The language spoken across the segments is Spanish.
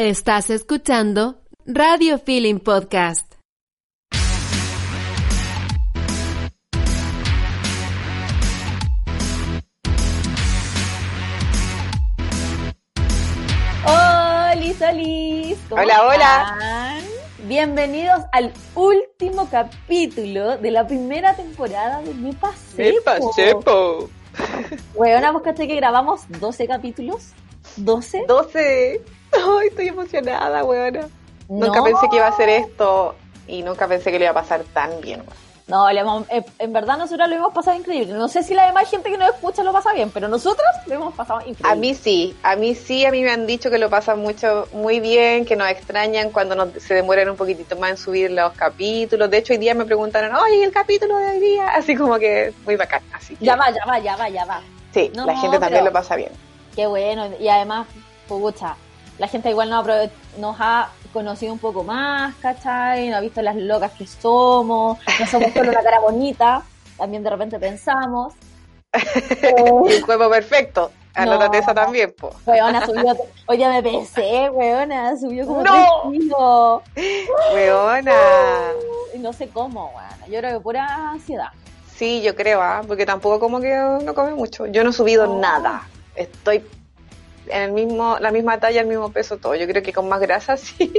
Estás escuchando Radio Feeling Podcast. Hola. ¿cómo Hola, hola. están? Bienvenidos al último capítulo de la primera temporada de Me Pasé. Me. Weona, vos caché que grabamos 12 capítulos. ¿12? 12. Ay, estoy emocionada, weona. Nunca pensé que iba a hacer esto y nunca pensé que le iba a pasar tan bien. No, le hemos- eh, en verdad nosotros lo hemos pasado increíble. No sé si la demás gente que nos escucha lo pasa bien, pero nosotros lo hemos pasado increíble. A mí sí, a mí sí, a mí me han dicho que lo pasan mucho, muy bien, que nos extrañan cuando nos- se demoran un poquitito más en subir los capítulos. De hecho, hoy día me preguntaron, oye, el capítulo de hoy día, así como que muy bacán. Así que, Ya va, ya va, ya va, ya va. sí, No, la gente también lo pasa bien. Qué bueno, y además, pucha, la gente igual nos, ha conocido un poco más, ¿cachai? Nos ha visto las locas que somos, no somos solo una cara bonita, también de repente pensamos. El cuerpo perfecto. Anótate No. esa también, po. Weona subió, día me pesé, weona, subió como No. kilos. Weona. No sé cómo, weona, yo creo que pura ansiedad. Sí, yo creo, ¿ah? porque tampoco como que no come mucho. Yo no he subido No. nada. Estoy en el mismo, la misma talla, el mismo peso, todo. Yo creo que con más grasa sí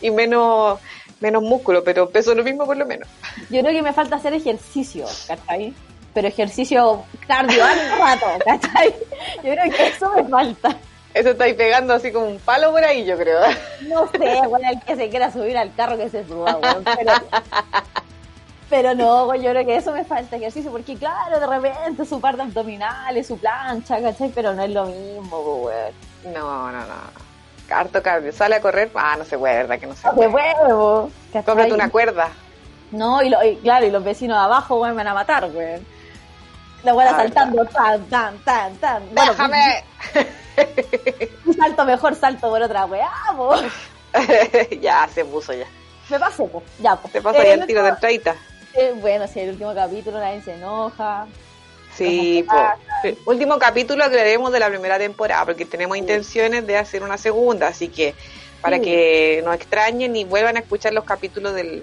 y menos, menos músculo, pero peso lo mismo por lo menos. Yo creo que me falta hacer ejercicio, ¿cachai? Pero ejercicio cardio al rato, ¿cachai? Yo creo que eso me falta. Eso estáis pegando así como un palo por ahí, yo creo. No sé, bueno, el que se quiera subir al carro que se suba, weón, pero, pero no, yo creo que eso me falta ejercicio, porque claro, de repente su parte abdominales, su plancha, ¿cachai? Pero no es lo mismo, weón. No, no, no. Harto cardio. Sale a correr. Ah, no se puede, ¿verdad? Que no se De puede. huevo. Cómprate una cuerda. No, y, lo- y claro, y los vecinos de abajo, weón, me van a matar, weón. La weón Ah, saltando, tan, tan, tan, tan. Bueno, ¡Déjame! un salto mejor, salto por otra weá, po. ya, se puso ya. Me pasé, po. Ya, po. Te pasa Eh, ya el tiro de entradita. Eh, bueno, si el último capítulo nadie se enoja. Sí. Sí. último capítulo aclaremos de la primera temporada, porque tenemos intenciones de hacer una segunda, así que para que no extrañen y vuelvan a escuchar los capítulos del,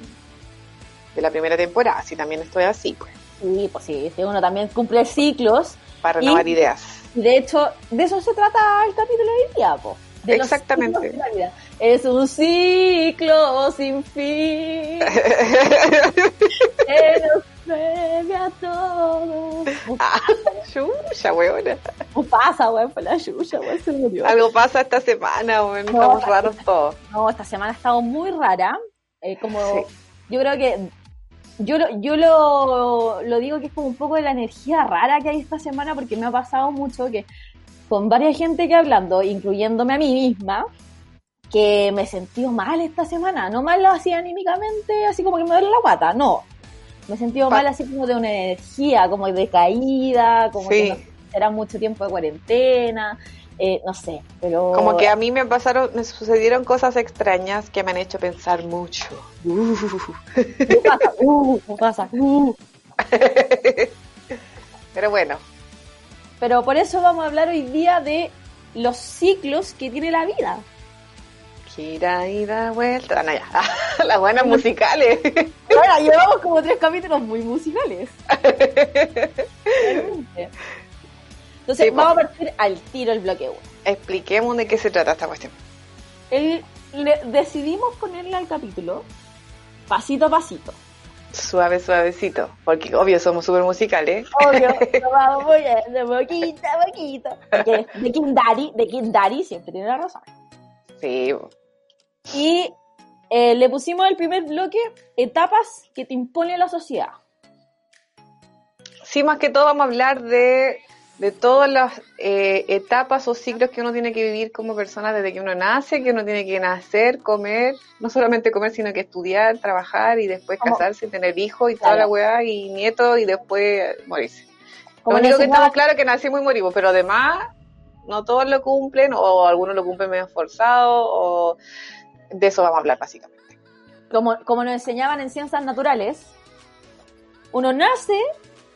de la primera temporada, si también estoy así, pues, Sí, pues sí, uno también cumple ciclos. para Y- renovar ideas. Y de hecho, de eso se trata el capítulo de hoy día, po. De Exactamente. ciclos de la vida. Es un ciclo sin fin. que nos a todos. Ah, Chucha, weona. pasa, weón, fue la chucha, weón, se murió. Algo pasa esta semana, weón. No, Estamos raros todos. No, esta semana ha estado muy rara. Eh, como Sí. yo creo que yo lo, yo lo, lo digo que es como un poco de la energía rara que hay esta semana porque me ha pasado mucho que con varias gente que hablando, incluyéndome a mí misma, que me sentido mal esta semana. No mal así anímicamente, así como que me duele la guata, no. Me he sentido mal así como de una energía, como de caída, como Sí. que no- era mucho tiempo de cuarentena, eh, no sé, pero... Como que a mí me pasaron, me sucedieron cosas extrañas que me han hecho pensar mucho. ¿Qué pasa? Uh, ¿qué pasa? Uh. Pero bueno, Pero por eso vamos a hablar hoy día de los ciclos que tiene la vida. Gira y da vuelta. No, ya. Las buenas musicales. Ahora llevamos como tres capítulos muy musicales. Realmente. Entonces, Sí, vamos pues. a partir al tiro el bloque 1. Expliquemos de qué se trata esta cuestión. decidimos ponerle al capítulo pasito a pasito. Suave, suavecito. Porque obvio somos súper musicales. Obvio, lo vamos poniendo poquito a poquito. De King Daddy, de King Daddy siempre tiene la razón. Sí. Y eh, le pusimos el primer bloque etapas que te impone la sociedad. Sí, más que todo vamos a hablar de de todas las eh, etapas o ciclos que uno tiene que vivir como persona desde que uno nace, que uno tiene que nacer, comer, no solamente comer, sino que estudiar, trabajar y después Como- casarse, tener hijos y toda la weá y nietos y después morirse. Como lo único que estamos claro es que nacimos y morimos, pero además no todos lo cumplen o algunos lo cumplen medio forzado o de eso vamos a hablar básicamente. como, como nos enseñaban en ciencias naturales, uno nace,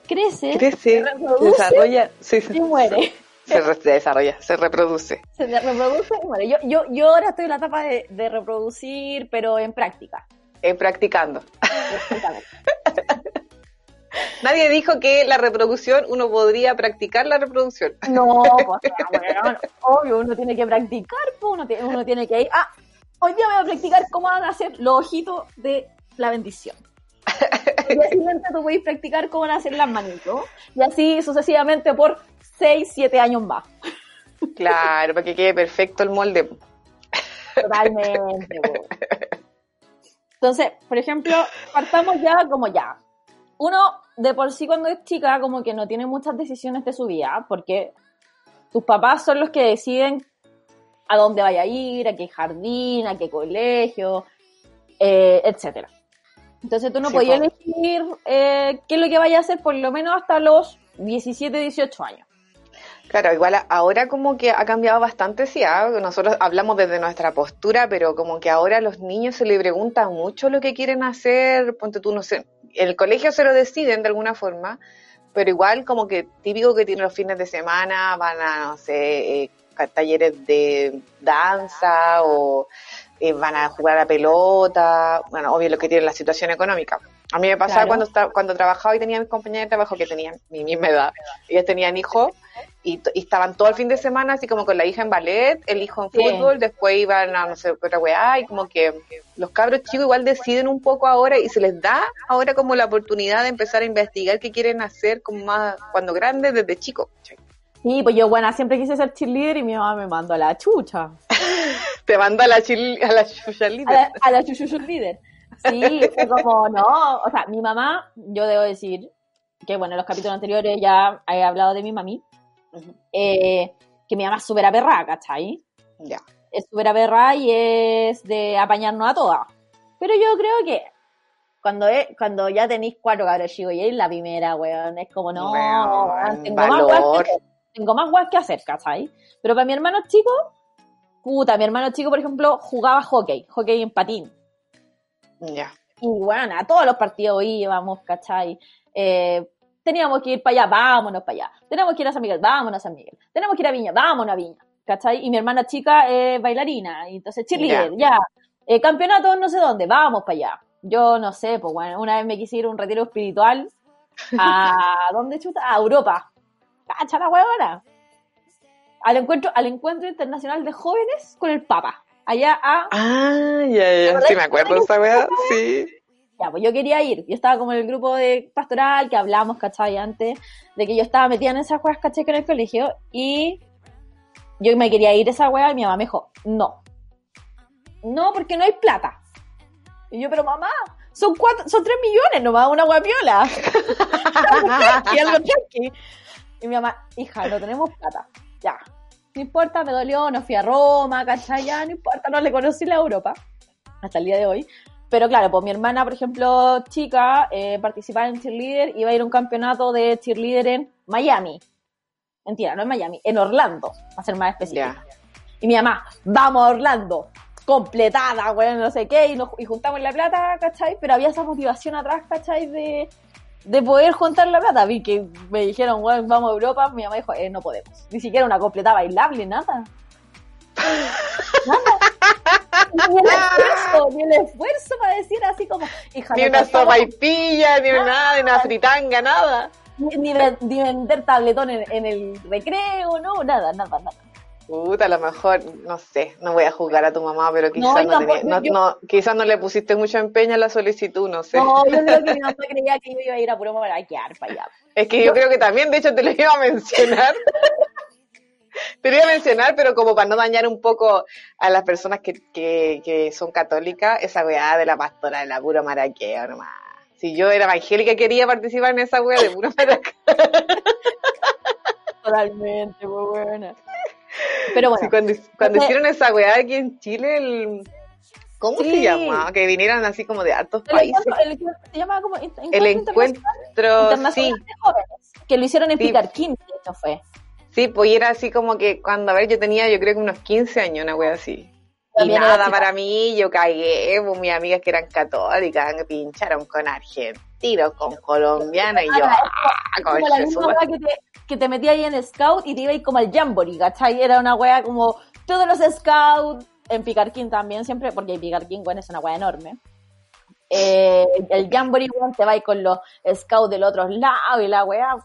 crece, Crece, se reproduce desarrolla, sí, y muere. se desarrolla, se reproduce. Se reproduce y muere. Yo, yo, yo ahora estoy en la etapa de, de reproducir, pero en práctica. Eh, practicando. Nadie dijo que la reproducción, uno podría practicar la reproducción. No, pues, bueno, obvio, uno tiene que practicar, pues, uno, tiene, uno tiene que ir. Ah, hoy día voy a practicar cómo van a hacer los ojitos de la bendición. El día siguiente tú puedes practicar cómo van a hacer las manitos. Y así sucesivamente por 6, 7 años más. Claro, para que quede perfecto el molde. Totalmente. Entonces, por ejemplo, partamos ya como ya. Uno, de por sí cuando es chica, como que no tiene muchas decisiones de su vida, porque tus papás son los que deciden a dónde vaya a ir, a qué jardín, a qué colegio, eh, etcétera. Entonces tú no Sí, podías po. elegir eh, qué es lo que vaya a hacer por lo menos hasta los 17, 18 años. Claro, igual ahora como que ha cambiado bastante, sí, ah, nosotros hablamos desde nuestra postura, pero como que ahora a los niños se les pregunta mucho lo que quieren hacer, ponte tú, no sé, el colegio se lo deciden de alguna forma, pero igual como que típico que tienen los fines de semana, van a, no sé, eh, talleres de danza o eh, van a jugar a la pelota, bueno, obvio lo que tiene la situación económica. A mí me pasaba Claro. cuando, cuando trabajaba y tenía mis compañeros de trabajo que tenían mi misma edad, ellos tenían hijos y, y estaban todo el fin de semana así como con la hija en ballet, el hijo en Sí. fútbol, después iban a no sé otra weá y como que los cabros chicos igual deciden un poco ahora y se les da ahora como la oportunidad de empezar a investigar qué quieren hacer como más cuando grandes desde chicos. Sí, pues yo, bueno, siempre quise ser cheerleader y mi mamá me mandó a la chucha. Te manda a la chil, a la chucha a líder. la, a la chuchuchu líder. Sí, fue como, no, o sea, mi mamá, yo debo decir, que bueno, en los capítulos anteriores ya he hablado de mi mami, eh, que mi mamá es súper aperrada, ¿cachai? Ya. Es súper aperrada y es de apañarnos a todas. Pero yo creo que cuando, es, cuando ya tenéis cuatro cabros chicos y es la primera, weón, es como, no, Weón, tengo, más valor. hacer, tengo más weas que hacer, ¿cachai? Pero para mi hermano chico, puta, mi hermano chico, por ejemplo, jugaba hockey, hockey en patín. Ya. Y bueno, a todos los partidos íbamos, ¿cachai? Eh, teníamos que ir para allá, vámonos para allá. Tenemos que ir a San Miguel, vámonos a San Miguel. Tenemos que ir a Viña, vámonos a Viña, ¿cachai? Y mi hermana chica es bailarina, y entonces cheerleader, ya. Eh, campeonato no sé dónde, vamos para allá. Yo no sé, pues bueno, una vez me quise ir a un retiro espiritual a, ¿dónde chuta? A Europa. Cacha la huevona. Al encuentro, al encuentro internacional de jóvenes con el Papa. Allá a Ah, ya, ya. Sí, me acuerdo esa weá. Sí. Ya, pues yo quería ir. Yo estaba como en el grupo de pastoral que hablamos, ¿cachai? Antes de que yo estaba metida en esas weas, ¿cachai? Que en el colegio. Y yo me quería ir a esa wea y mi mamá me dijo, no. No, porque no hay plata. Y yo, pero mamá, son cuatro, son tres millones nomás, una guapiola. algo tranqui, algo tranqui. Y mi mamá, hija, no tenemos plata. Ya. No importa, me dolió, no fui a Roma, ¿cachai? Ya, no importa, no le conocí la Europa. Hasta el día de hoy. Pero claro, pues mi hermana, por ejemplo, chica, eh, participaba en cheerleader, iba a ir a un campeonato de cheerleader en Miami. Mentira, no en Miami, en Orlando, para ser más específico. Ya. Y mi mamá, vamos a Orlando, completada, bueno, no sé qué, y, nos, y juntamos la plata, ¿cachai? Pero había esa motivación atrás, ¿cachai? De, de poder juntar la plata. Vi que me dijeron, bueno, vamos a Europa, mi mamá dijo, eh, no podemos. Ni siquiera una completada bailable, nada. Nada. Ni el esfuerzo, ni el esfuerzo para decir así como, hija, Ni una pasamos- sopa y pilla, ni nada, ni una fritanga, nada. ni, ni ni vender tabletón en, en el recreo, no, nada, nada, nada. Puta, a lo mejor, no sé, no voy a juzgar a tu mamá, pero quizás no, tenía- no, yo- no, quizás no le pusiste mucho empeño a la solicitud, no sé. No, yo creo que mi mamá creía que yo iba a ir a puro maraquear para allá. Es que yo creo que también, de hecho, te lo iba a mencionar. te lo iba a mencionar, pero como para no dañar un poco a las personas que, que, que son católicas, esa weá de la pastora de la pura maraqueo nomás. Si yo era evangélica quería participar en esa weá de pura maraqueo. Totalmente, muy buena. Pero bueno. Sí, cuando, cuando hicieron esa weá aquí en Chile, el, ¿cómo Sí. se llama? Que vinieron así como de hartos El países. el encuentro- se llamaba como Encuentro El Internacional- sí, de Jóvenes, que lo hicieron en Sí. Picarquín, de hecho fue. sí, pues y era así como que cuando, a ver, yo tenía yo creo que unos 15 años, una wea así. Y También nada para mí, yo cagué, pues mis amigas que eran católicas me pincharon con argentinos, con colombianos, y yo, Ah, como la misma wea que te, que te metía ahí en Scout y te iba ahí como al Jamboree, ¿cachai? Era una wea como todos los Scouts, en Picarquín también siempre, porque Picarquín, bueno, es una wea enorme. Eh, el Jamboree, weón, te va ahí con los Scouts del otro lado y la wea.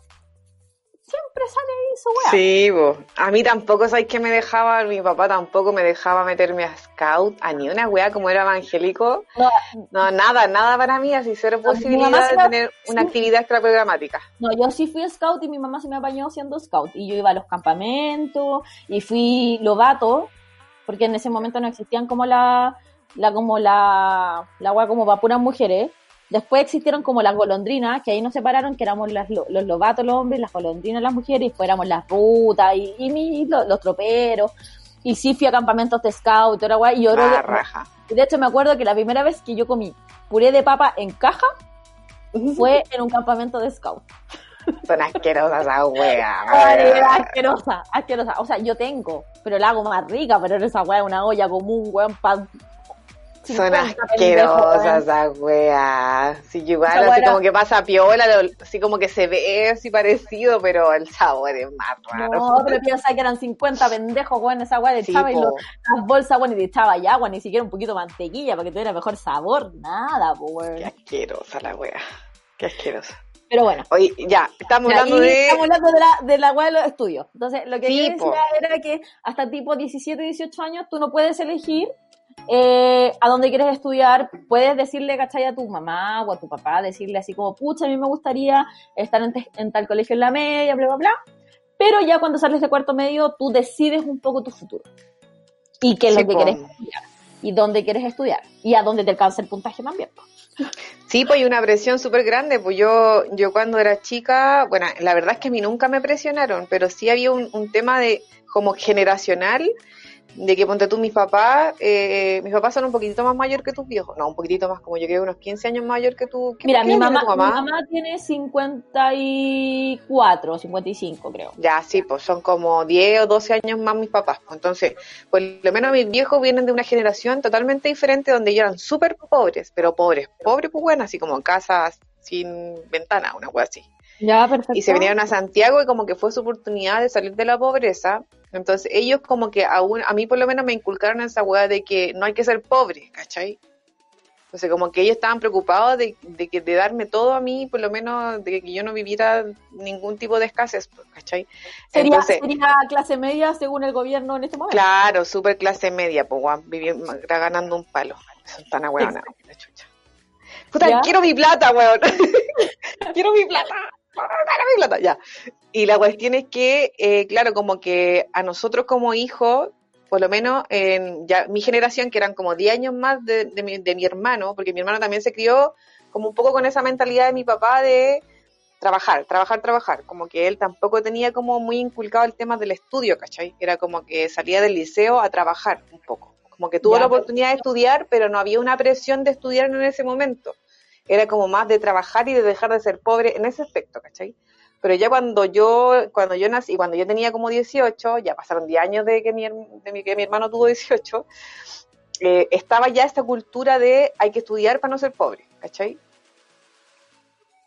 Siempre sale ahí su wea. Sí, po. a mí tampoco, ¿sabes que me dejaba? Mi papá tampoco me dejaba meterme a scout, a ni una wea como era evangélico. No, No, nada, nada para mí, así cero posibilidad de me- tener una actividad extraprogramática. No, yo sí fui scout y mi mamá sí me apañó siendo scout. Y yo iba a los campamentos y fui lobato, porque en ese momento no existían como la, la como la, la wea como para puras mujeres. Después existieron como las golondrinas, que ahí nos separaron, que éramos las, lo- los lobatos los hombres, las golondrinas las mujeres, y después éramos las rutas y, y mi- los, los troperos. Y sí fui a campamentos de scout, la wea, y yo que- raja. y de hecho me acuerdo que la primera vez que yo comí puré de papa en caja fue en un campamento de scout. Son asquerosas esas weas. Era asquerosa, asquerosa. O sea, yo tengo, pero la hago más rica, pero esa weá es una olla común, weón, pa... Son 50 pendejos, asquerosas weón. esas weas. Sí, yo igual así wea como que pasa piola, lo- así como que se ve así parecido, pero el sabor es más raro. No, pero piensa que eran 50 pendejos, weón, esa weá le Sí, y lo- las bolsas, weón, y le echaba y agua, ni siquiera un poquito de mantequilla para que tuviera mejor sabor, nada, weón. Qué asquerosa la wea. Qué asquerosa. Pero bueno. Oye, ya, estamos hablando de... Estamos hablando de la, de la weá de los estudios. Entonces, lo que yo decía era que hasta tipo 17, 18 años tú no puedes elegir eh, a dónde quieres estudiar. Puedes decirle, ¿cachai? A tu mamá o a tu papá, decirle así como, pucha, a mí me gustaría estar en, en tal colegio en la media, bla, bla, bla. Pero ya cuando sales de cuarto medio, tú decides un poco tu futuro. Y qué es Sí, lo que po. quieres estudiar. Y dónde quieres estudiar. Y a dónde te alcanza el puntaje también. Sí, pues hay una presión súper grande. Pues yo, yo cuando era chica, bueno, la verdad es que a mí nunca me presionaron, pero sí había un, un tema de como generacional, de que ponte tú mis papás, eh, mis papás son un poquitito más mayor que tus viejos, no, un poquitito más, como yo creo unos 15 años mayor que tú. ¿Qué- Mira, mi mamá, tu mi mamá tiene 54, 55 creo. Ya, sí, pues son como 10 o 12 años más mis papás. pues, Entonces, por lo menos mis viejos vienen de una generación totalmente diferente donde ellos eran súper pobres, pero pobres, pobres pues bueno, así como en casas sin ventana, una cosa así. Ya, perfecto. y se vinieron a Santiago y como que fue su oportunidad de salir de la pobreza. Entonces ellos como que aún, a mí por lo menos me inculcaron esa hueá de que no hay que ser pobre, ¿cachai? Entonces como que ellos estaban preocupados de, de que de darme todo a mí, por lo menos de que yo no viviera ningún tipo de escasez, pues, ¿cachai? Sería, Entonces, sería clase media según el gobierno en este momento. claro, super clase media, pues guau, ganando un palo. Son tan ahueonados, la chucha. Puta, ¿Ya? quiero mi plata, weón. quiero mi plata. Dame mi plata, ya. Y la cuestión es que, eh, claro, como que a nosotros como hijos, por lo menos en ya mi generación, que eran como 10 años más de, de mi, de mi hermano, porque mi hermano también se crió como un poco con esa mentalidad de mi papá de trabajar, trabajar, trabajar. Como que él tampoco tenía como muy inculcado el tema del estudio, ¿cachai? Era como que salía del liceo a trabajar un poco. Como que tuvo Ya, la oportunidad de estudiar, pero no había una presión de estudiar en ese momento. Era como más de trabajar y de dejar de ser pobre en ese aspecto, ¿cachai? Pero ya cuando yo, cuando yo nací, cuando yo tenía como 18, ya pasaron 10 años de que mi, de mi- que mi hermano tuvo 18, eh, estaba ya esta cultura de hay que estudiar para no ser pobre, ¿cachai?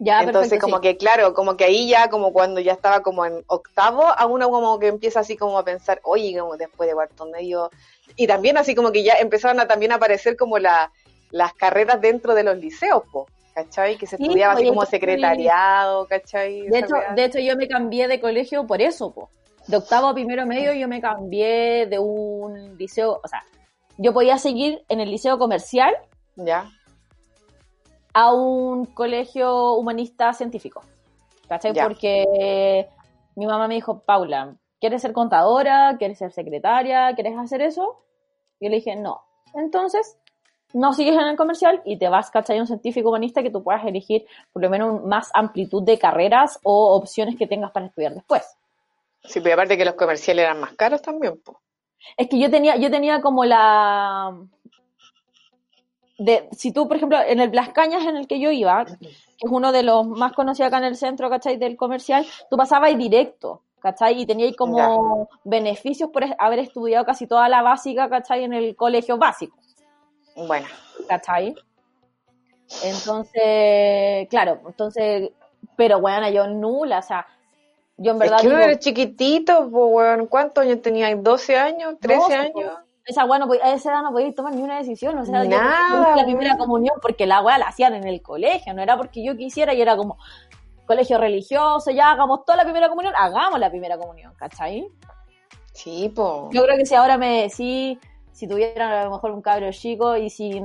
Ya, Entonces, perfecto, como sí. que, claro, como que ahí ya, como cuando ya estaba como en octavo, a uno como que empieza así como a pensar, oye, como después de cuarto medio. Y también así como que ya empezaron a también a aparecer como la, las carreras dentro de los liceos, po, ¿cachai? Que se Sí, estudiaba así oye, como secretariado, ¿cachai? De hecho, de hecho, yo me cambié de colegio por eso, po. De octavo a primero medio yo me cambié de un liceo, o sea, yo podía seguir en el liceo comercial Ya, a un colegio humanista científico. ¿Cachai? Ya. Porque mi mamá me dijo, Paula, ¿quieres ser contadora? ¿Quieres ser secretaria? ¿Quieres hacer eso? Y yo le dije, no. Entonces, no sigues en el comercial y te vas, ¿cachai? A un científico humanista que tú puedas elegir por lo menos más amplitud de carreras o opciones que tengas para estudiar después. Sí, pero aparte que los comerciales eran más caros también, pues. Es que yo tenía, yo tenía como la de, si tú, por ejemplo, en el Blas Cañas en el que yo iba, que es uno de los más conocidos acá en el centro, ¿cachai? Del comercial, tú pasabas directo, ¿cachai? Y teníais como beneficios por haber estudiado casi toda la básica, ¿cachai? En el colegio básico. Bueno. ¿Cachai? Entonces, claro, entonces, pero bueno, yo nula, o sea, yo en verdad. Es que digo, eres chiquitito, pues, bueno, ¿cuántos años tenías? ¿12 años? ¿13 años? esa weá no a esa edad no podías tomar ni una decisión, o sea, Nada, la primera comunión porque la weá la hacían en el colegio, no era porque yo quisiera y era como colegio religioso, ya hagamos toda la primera comunión, hagamos la primera comunión, ¿cachai? Sí, po. Yo creo que si ahora me decís, si tuviera a lo mejor un cabro chico y si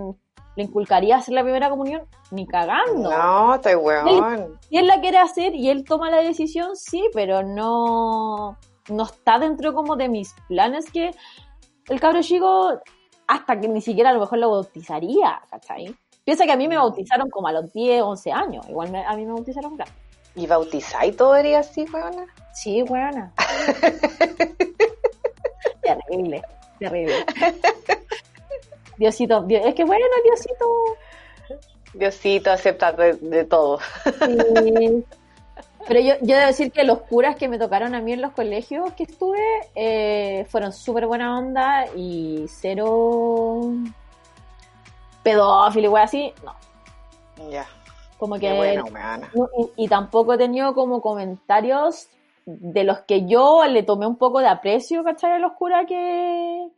le inculcaría hacer la primera comunión, ni cagando. No, estoy weón. Si él la quiere hacer y él toma la decisión, sí, pero no, no está dentro como de mis planes que el cabro chico, hasta que ni siquiera a lo mejor lo bautizaría, ¿cachai? Piensa que a mí me bautizaron como a los 10, 11 años. Igual a mí me bautizaron grande. ¿Y bautizáis todo así, weona? Sí, weona. terrible, terrible. Diosito, es que bueno, Diosito. Diosito acepta de, todo. Sí. Pero yo, yo debo decir que los curas que me tocaron a mí en los colegios que estuve eh, fueron súper buena onda y cero pedófilo y así, no. Ya. Como que. y, tampoco he tenido como comentarios de los que yo le tomé un poco de aprecio, ¿cachai? A los curas que,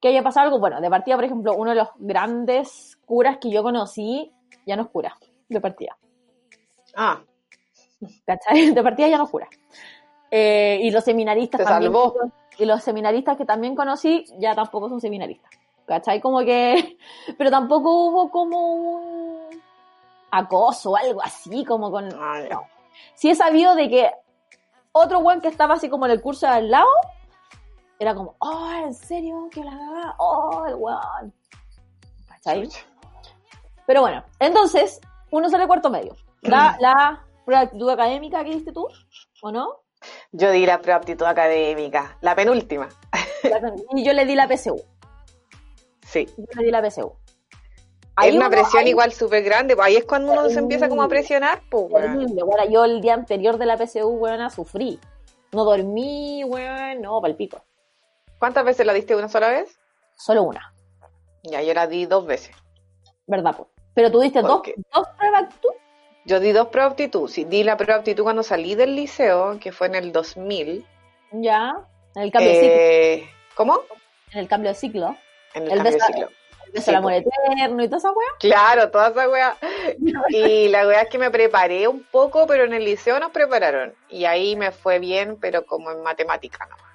que haya pasado algo. Bueno, de partida, por ejemplo, uno de los grandes curas que yo conocí ya no es cura, de partida. Ah, ¿cachai? De partida ya no jura. Eh, y los seminaristas también. Y los seminaristas que también conocí ya tampoco son seminaristas. ¿Cachai? Como que. Pero tampoco hubo como un acoso o algo así, como con. No. Sí he sabido de que otro buen que estaba así como en el curso de al lado era como, oh, ¿en serio? ¿Qué la Oh, el weón. ¿Cachai? Pero bueno, entonces, uno sale cuarto medio. La prueba de aptitud académica que diste tú, ¿o no? Yo di la prueba de aptitud académica, la penúltima. y yo le di la PSU. Sí. Yo le di la PSU. Hay una presión igual súper grande, pues ahí es cuando uno se empieza como a presionar, pues, bueno. yo el día anterior de la PSU, weón, sufrí. No dormí, weón, no, palpico. ¿Cuántas veces la diste una sola vez? Solo una. Ya, yo la di dos veces. ¿Verdad, pues? Pero tú diste dos, dos pruebas tú. Yo di dos pruebas aptitud. Sí, di la prueba aptitud cuando salí del liceo, que fue en el 2000. Ya, en el cambio de ciclo. Eh, ¿Cómo? En el cambio de ciclo. En el, cambio de ciclo. El el amor eterno y toda esa wea. Claro, toda esa wea. y la wea es que me preparé un poco, pero en el liceo nos prepararon. Y ahí me fue bien, pero como en matemática nomás.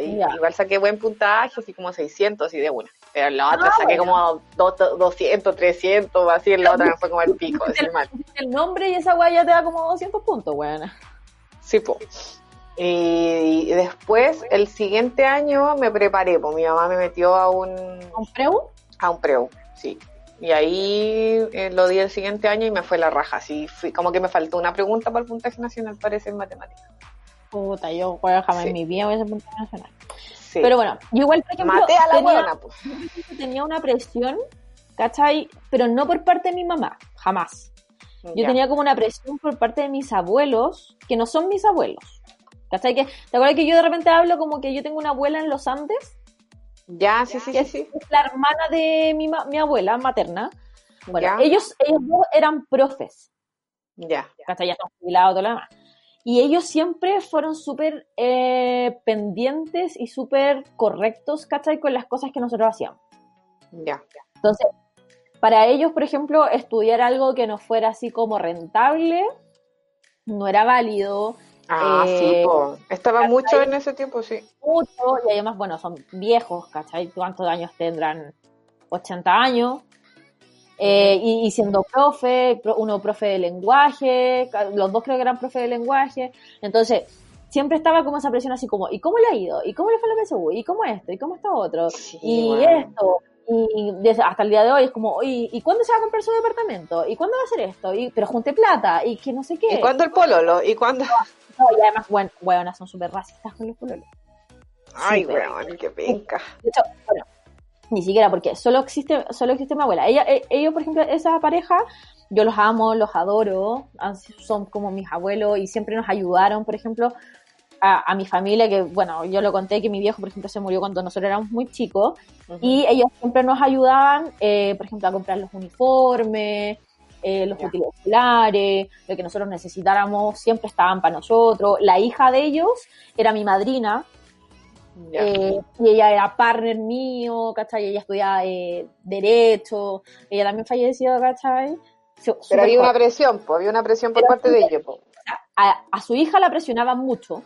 Igual saqué buen puntaje, así como 600 y de una. Pero en la otra ah, saqué como 200, 300, así en la otra me fue como el pico. el, mal. el nombre y esa weá ya te da como 200 puntos, weón. Sí, pues. Y, después, el siguiente año me preparé, pues mi mamá me metió a un... ¿A un preu? A un preu, sí. Y ahí eh, lo di el siguiente año y me fue la raja. Así fui, como que me faltó una pregunta para el puntaje nacional, parece, en matemáticas. Puta, yo jamás en mi vida voy a ser puntaje nacional. Pero bueno, yo igual, por ejemplo, Maté a la tenía, buena, pues. tenía una presión, ¿cachai? Pero no por parte de mi mamá, jamás. Yo tenía como una presión por parte de mis abuelos, que no son mis abuelos. ¿Cachai? Que, ¿Te acuerdas que yo de repente hablo como que yo tengo una abuela en los Andes? Ya, sí, sí, sí, Es la hermana de mi, mi abuela materna. Bueno, ellos, ellos dos eran profes. Ya. ¿Cachai? Ya están jubilados, todo lo demás. Y ellos siempre fueron súper eh, pendientes y súper correctos, ¿cachai? Con las cosas que nosotros hacíamos. Ya. Entonces, para ellos, por ejemplo, estudiar algo que no fuera así como rentable, no era válido. Ah, sí, eh, estaba mucho en ese tiempo, sí. Mucho, y además, bueno, son viejos, ¿cachai? ¿Cuántos años tendrán? 80 años. Eh, y, siendo profe, uno profe de lenguaje, los dos creo que eran profe de lenguaje, entonces siempre estaba como esa presión así como, ¿y cómo le ha ido? ¿Y cómo le fue la PSU? ¿Y cómo esto? ¿Y cómo está otro? y esto. Y hasta el día de hoy es como, ¿y, ¿y cuándo se va a comprar su departamento? ¿Y cuándo va a hacer esto? Y, pero junte plata, y que no sé qué. ¿Y cuándo el pololo? ¿Y cuándo? No, y además, bueno, weonas son súper racistas con los pololos. Ay, weón, qué penca. De hecho, bueno, ni siquiera porque solo existe, solo existe mi abuela. Ella, e- ellos, por ejemplo, esa pareja, yo los amo, los adoro, son como mis abuelos y siempre nos ayudaron, por ejemplo, a, a mi familia, que bueno, yo lo conté que mi viejo, por ejemplo, se murió cuando nosotros éramos muy chicos, y ellos siempre nos ayudaban, eh, por ejemplo, a comprar los uniformes, eh, los Ya. útiles escolares, lo que nosotros necesitáramos, siempre estaban para nosotros. La hija de ellos era mi madrina, eh, y ella era partner mío, ¿cachai? Ella estudiaba eh, Derecho, ella también falleció, ¿cachai? Su- Pero había una presión, po, había una presión por Pero parte de ellos, po. a, a su hija la presionaban mucho,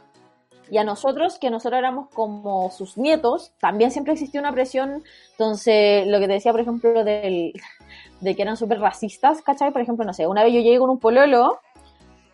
y a nosotros, que nosotros éramos como sus nietos, también siempre existía una presión. Entonces, lo que te decía, por ejemplo, del, de que eran súper racistas, ¿cachai? Por ejemplo, no sé, una vez yo llegué con un pololo,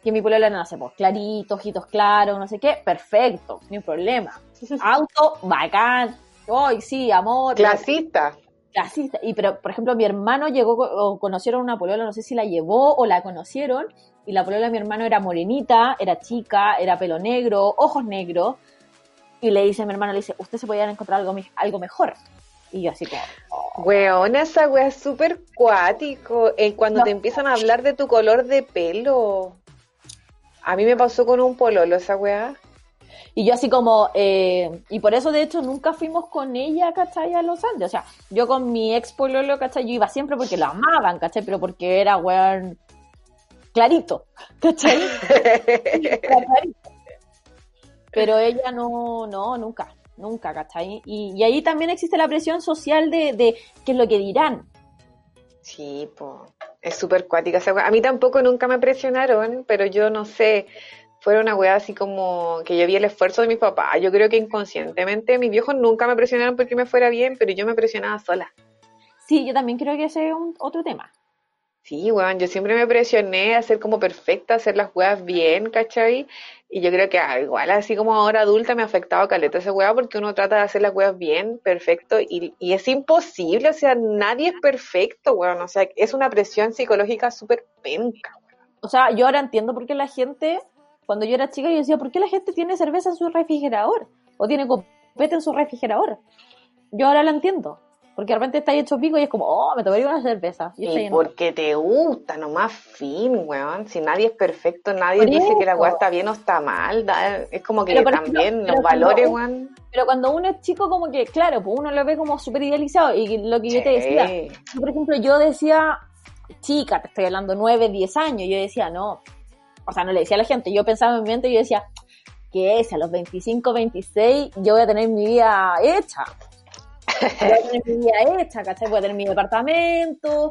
que mi pololo era, no sé, pues clarito, ojitos claros, no sé qué, perfecto, ni un problema. Auto, bacán, hoy sí, amor. Clasista. clasista. Y pero, por ejemplo, mi hermano llegó o conocieron una polola, no sé si la llevó o la conocieron, y la polola de mi hermano era morenita, era chica, era pelo negro, ojos negros, y le dice a mi hermano, le dice, usted se podía encontrar algo, algo mejor. Y yo así como, oh, Weón, esa wea es súper cuático. eh, cuando No. te empiezan a hablar de tu color de pelo. A mí me pasó con un pololo esa wea. Y yo así como, eh, y por eso de hecho nunca fuimos con ella, ¿cachai? A los Andes. O sea, yo con mi ex pololo, ¿cachai? Yo iba siempre porque lo amaban, ¿cachai? Pero porque era, weón, clarito, ¿cachai? Clarito. Pero ella no, no, nunca, nunca, ¿cachai? Y, y ahí también existe la presión social de, de qué es lo que dirán. Sí, po. Es súper cuática. A mí tampoco nunca me presionaron, pero yo no sé. Fuera una wea así como que yo vi el esfuerzo de mis papás. Yo creo que inconscientemente mis viejos nunca me presionaron porque me fuera bien, pero yo me presionaba sola. Sí, yo también creo que ese es un, otro tema. Sí, weón, yo siempre me presioné a ser como perfecta, a hacer las weas bien, ¿cachai? Y yo creo que ah, igual así como ahora adulta me ha afectado caleta esa wea porque uno trata de hacer las weas bien, perfecto, y, y es imposible, o sea, nadie es perfecto, weón, o sea, es una presión psicológica súper penca, weón. O sea, yo ahora entiendo por qué la gente, cuando yo era chica, yo decía, ¿por qué la gente tiene cerveza en su refrigerador? O tiene copete en su refrigerador. Yo ahora lo entiendo. Porque de repente está ahí hecho pico y es como, oh, me tomaría una cerveza. Y porque te gusta, nomás fin, weón. Si nadie es perfecto, nadie Por dice que la wea está bien o está mal. da- es como que también los valores, un- weón. Pero cuando uno es chico, como que, claro, pues uno lo ve como súper idealizado. Y lo que yo te decía, yo, por ejemplo, yo decía, chica, te estoy hablando 9, 10 años, yo decía, no. O sea, no le decía a la gente, yo pensaba en mi mente y yo decía, que es? A los 25, 26, yo voy a tener mi vida hecha. Voy a tener mi vida hecha, ¿cachai? Voy a tener mi departamento,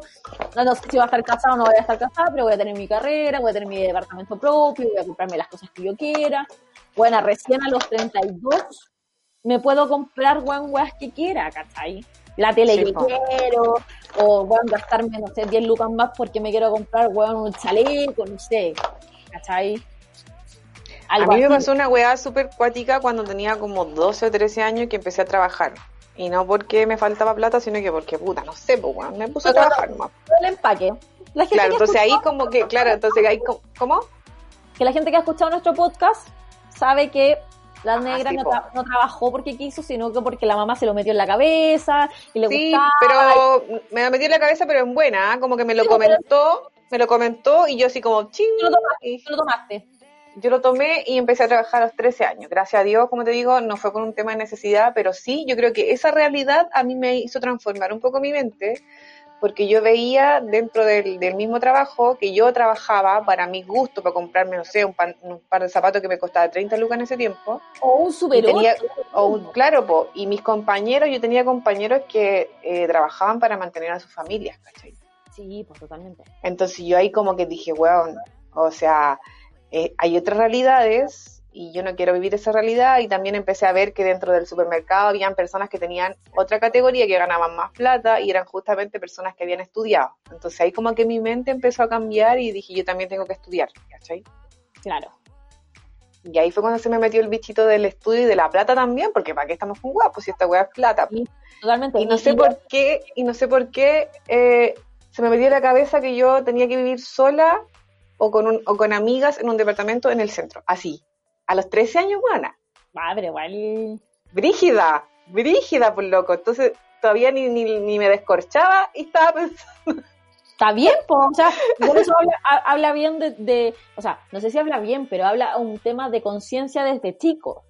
no, sé si voy a estar casada o no voy a estar casada, pero voy a tener mi carrera, voy a tener mi departamento propio, voy a comprarme las cosas que yo quiera. Bueno, recién a los 32 me puedo comprar weas que quiera, ¿cachai? La tele Sí, que po. quiero, o weón gastarme, no sé, 10 lucas más porque me quiero comprar weón un chaleco, no sé, ¿cachai? A mí me así. pasó una weá súper cuática cuando tenía como 12 o 13 años que empecé a trabajar. Y no porque me faltaba plata, sino que porque, puta, no sé, pues, me puse a trabajar nomás. el empaque. La gente Claro, entonces ahí como que, claro, entonces ahí, como- ¿cómo? que la gente que ha escuchado nuestro podcast sabe que la Ah, negra sí, no, tra- no trabajó porque quiso, sino que porque la mamá se lo metió en la cabeza y le Sí, gustaba. pero me la metí en la cabeza, pero en buena, ¿ah? como que me lo Sí, pero- comentó, me lo comentó y yo así como, ching, Tú lo tomaste, y tú lo tomaste. Yo lo tomé y empecé a trabajar a los 13 años. Gracias a Dios, como te digo, no fue por un tema de necesidad, pero sí, yo creo que esa realidad a mí me hizo transformar un poco mi mente, porque yo veía dentro del, del mismo trabajo que yo trabajaba para mis gustos, para comprarme, no sé, un, pan- un par de zapatos que me costaba 30 lucas en ese tiempo. O un super tenía, o un- claro, po, y mis compañeros, yo tenía compañeros que eh, trabajaban para mantener a sus familias, ¿cachai? Sí, pues totalmente. Entonces yo ahí como que dije, weón, o sea, eh, hay otras realidades y yo no quiero vivir esa realidad y también empecé a ver que dentro del supermercado habían personas que tenían otra categoría que ganaban más plata y eran justamente personas que habían estudiado. Entonces ahí como que mi mente empezó a cambiar y dije, yo también tengo que estudiar, ¿cachai? Claro. Y ahí fue cuando se me metió el bichito del estudio y de la plata también, porque ¿para qué estamos con guapos si esta weá es plata? Sí, totalmente. Y no sé por qué, y no sé por qué eh, se me metió en la cabeza que yo tenía que vivir sola o con, un, o con amigas en un departamento en el centro. Así. A los 13 años, buena. Pero igual. Brígida, brígida, por loco. Entonces todavía ni, ni, ni me descorchaba y estaba pensando. Está bien, po. o sea, por eso habla, ha- habla bien de, de- o sea, no sé si habla bien, pero habla un tema de conciencia desde chico.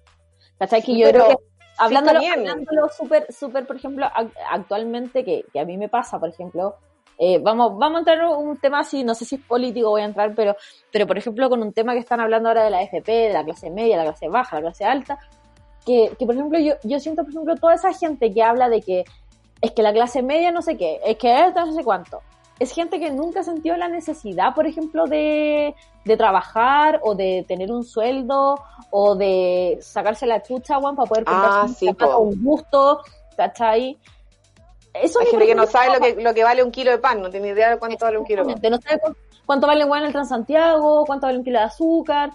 ¿Cachai? Que Sí, yo pero- creo que hablándolo, hablándolo súper, súper, por ejemplo, ac- actualmente, que, que a mí me pasa, por ejemplo, eh, vamos, vamos a entrar en un tema así, no sé si es político, voy a entrar, pero, pero por ejemplo, con un tema que están hablando ahora de la FP, de la clase media, la clase baja, la clase alta, que, que por ejemplo, yo, yo siento, por ejemplo, toda esa gente que habla de que es que la clase media no sé qué, es que esta no sé cuánto. Es gente que nunca sintió la necesidad, por ejemplo, de, de trabajar o de tener un sueldo o de sacarse la chucha, weón, para poder comprarse Ah, sí, un gusto, ¿cachai? Eso Hay gente que no sabe lo que, lo que vale un kilo de pan, no tiene idea de cuánto vale un kilo de pan. No sabe cu- cuánto vale bueno el Transantiago, cuánto vale un kilo de azúcar,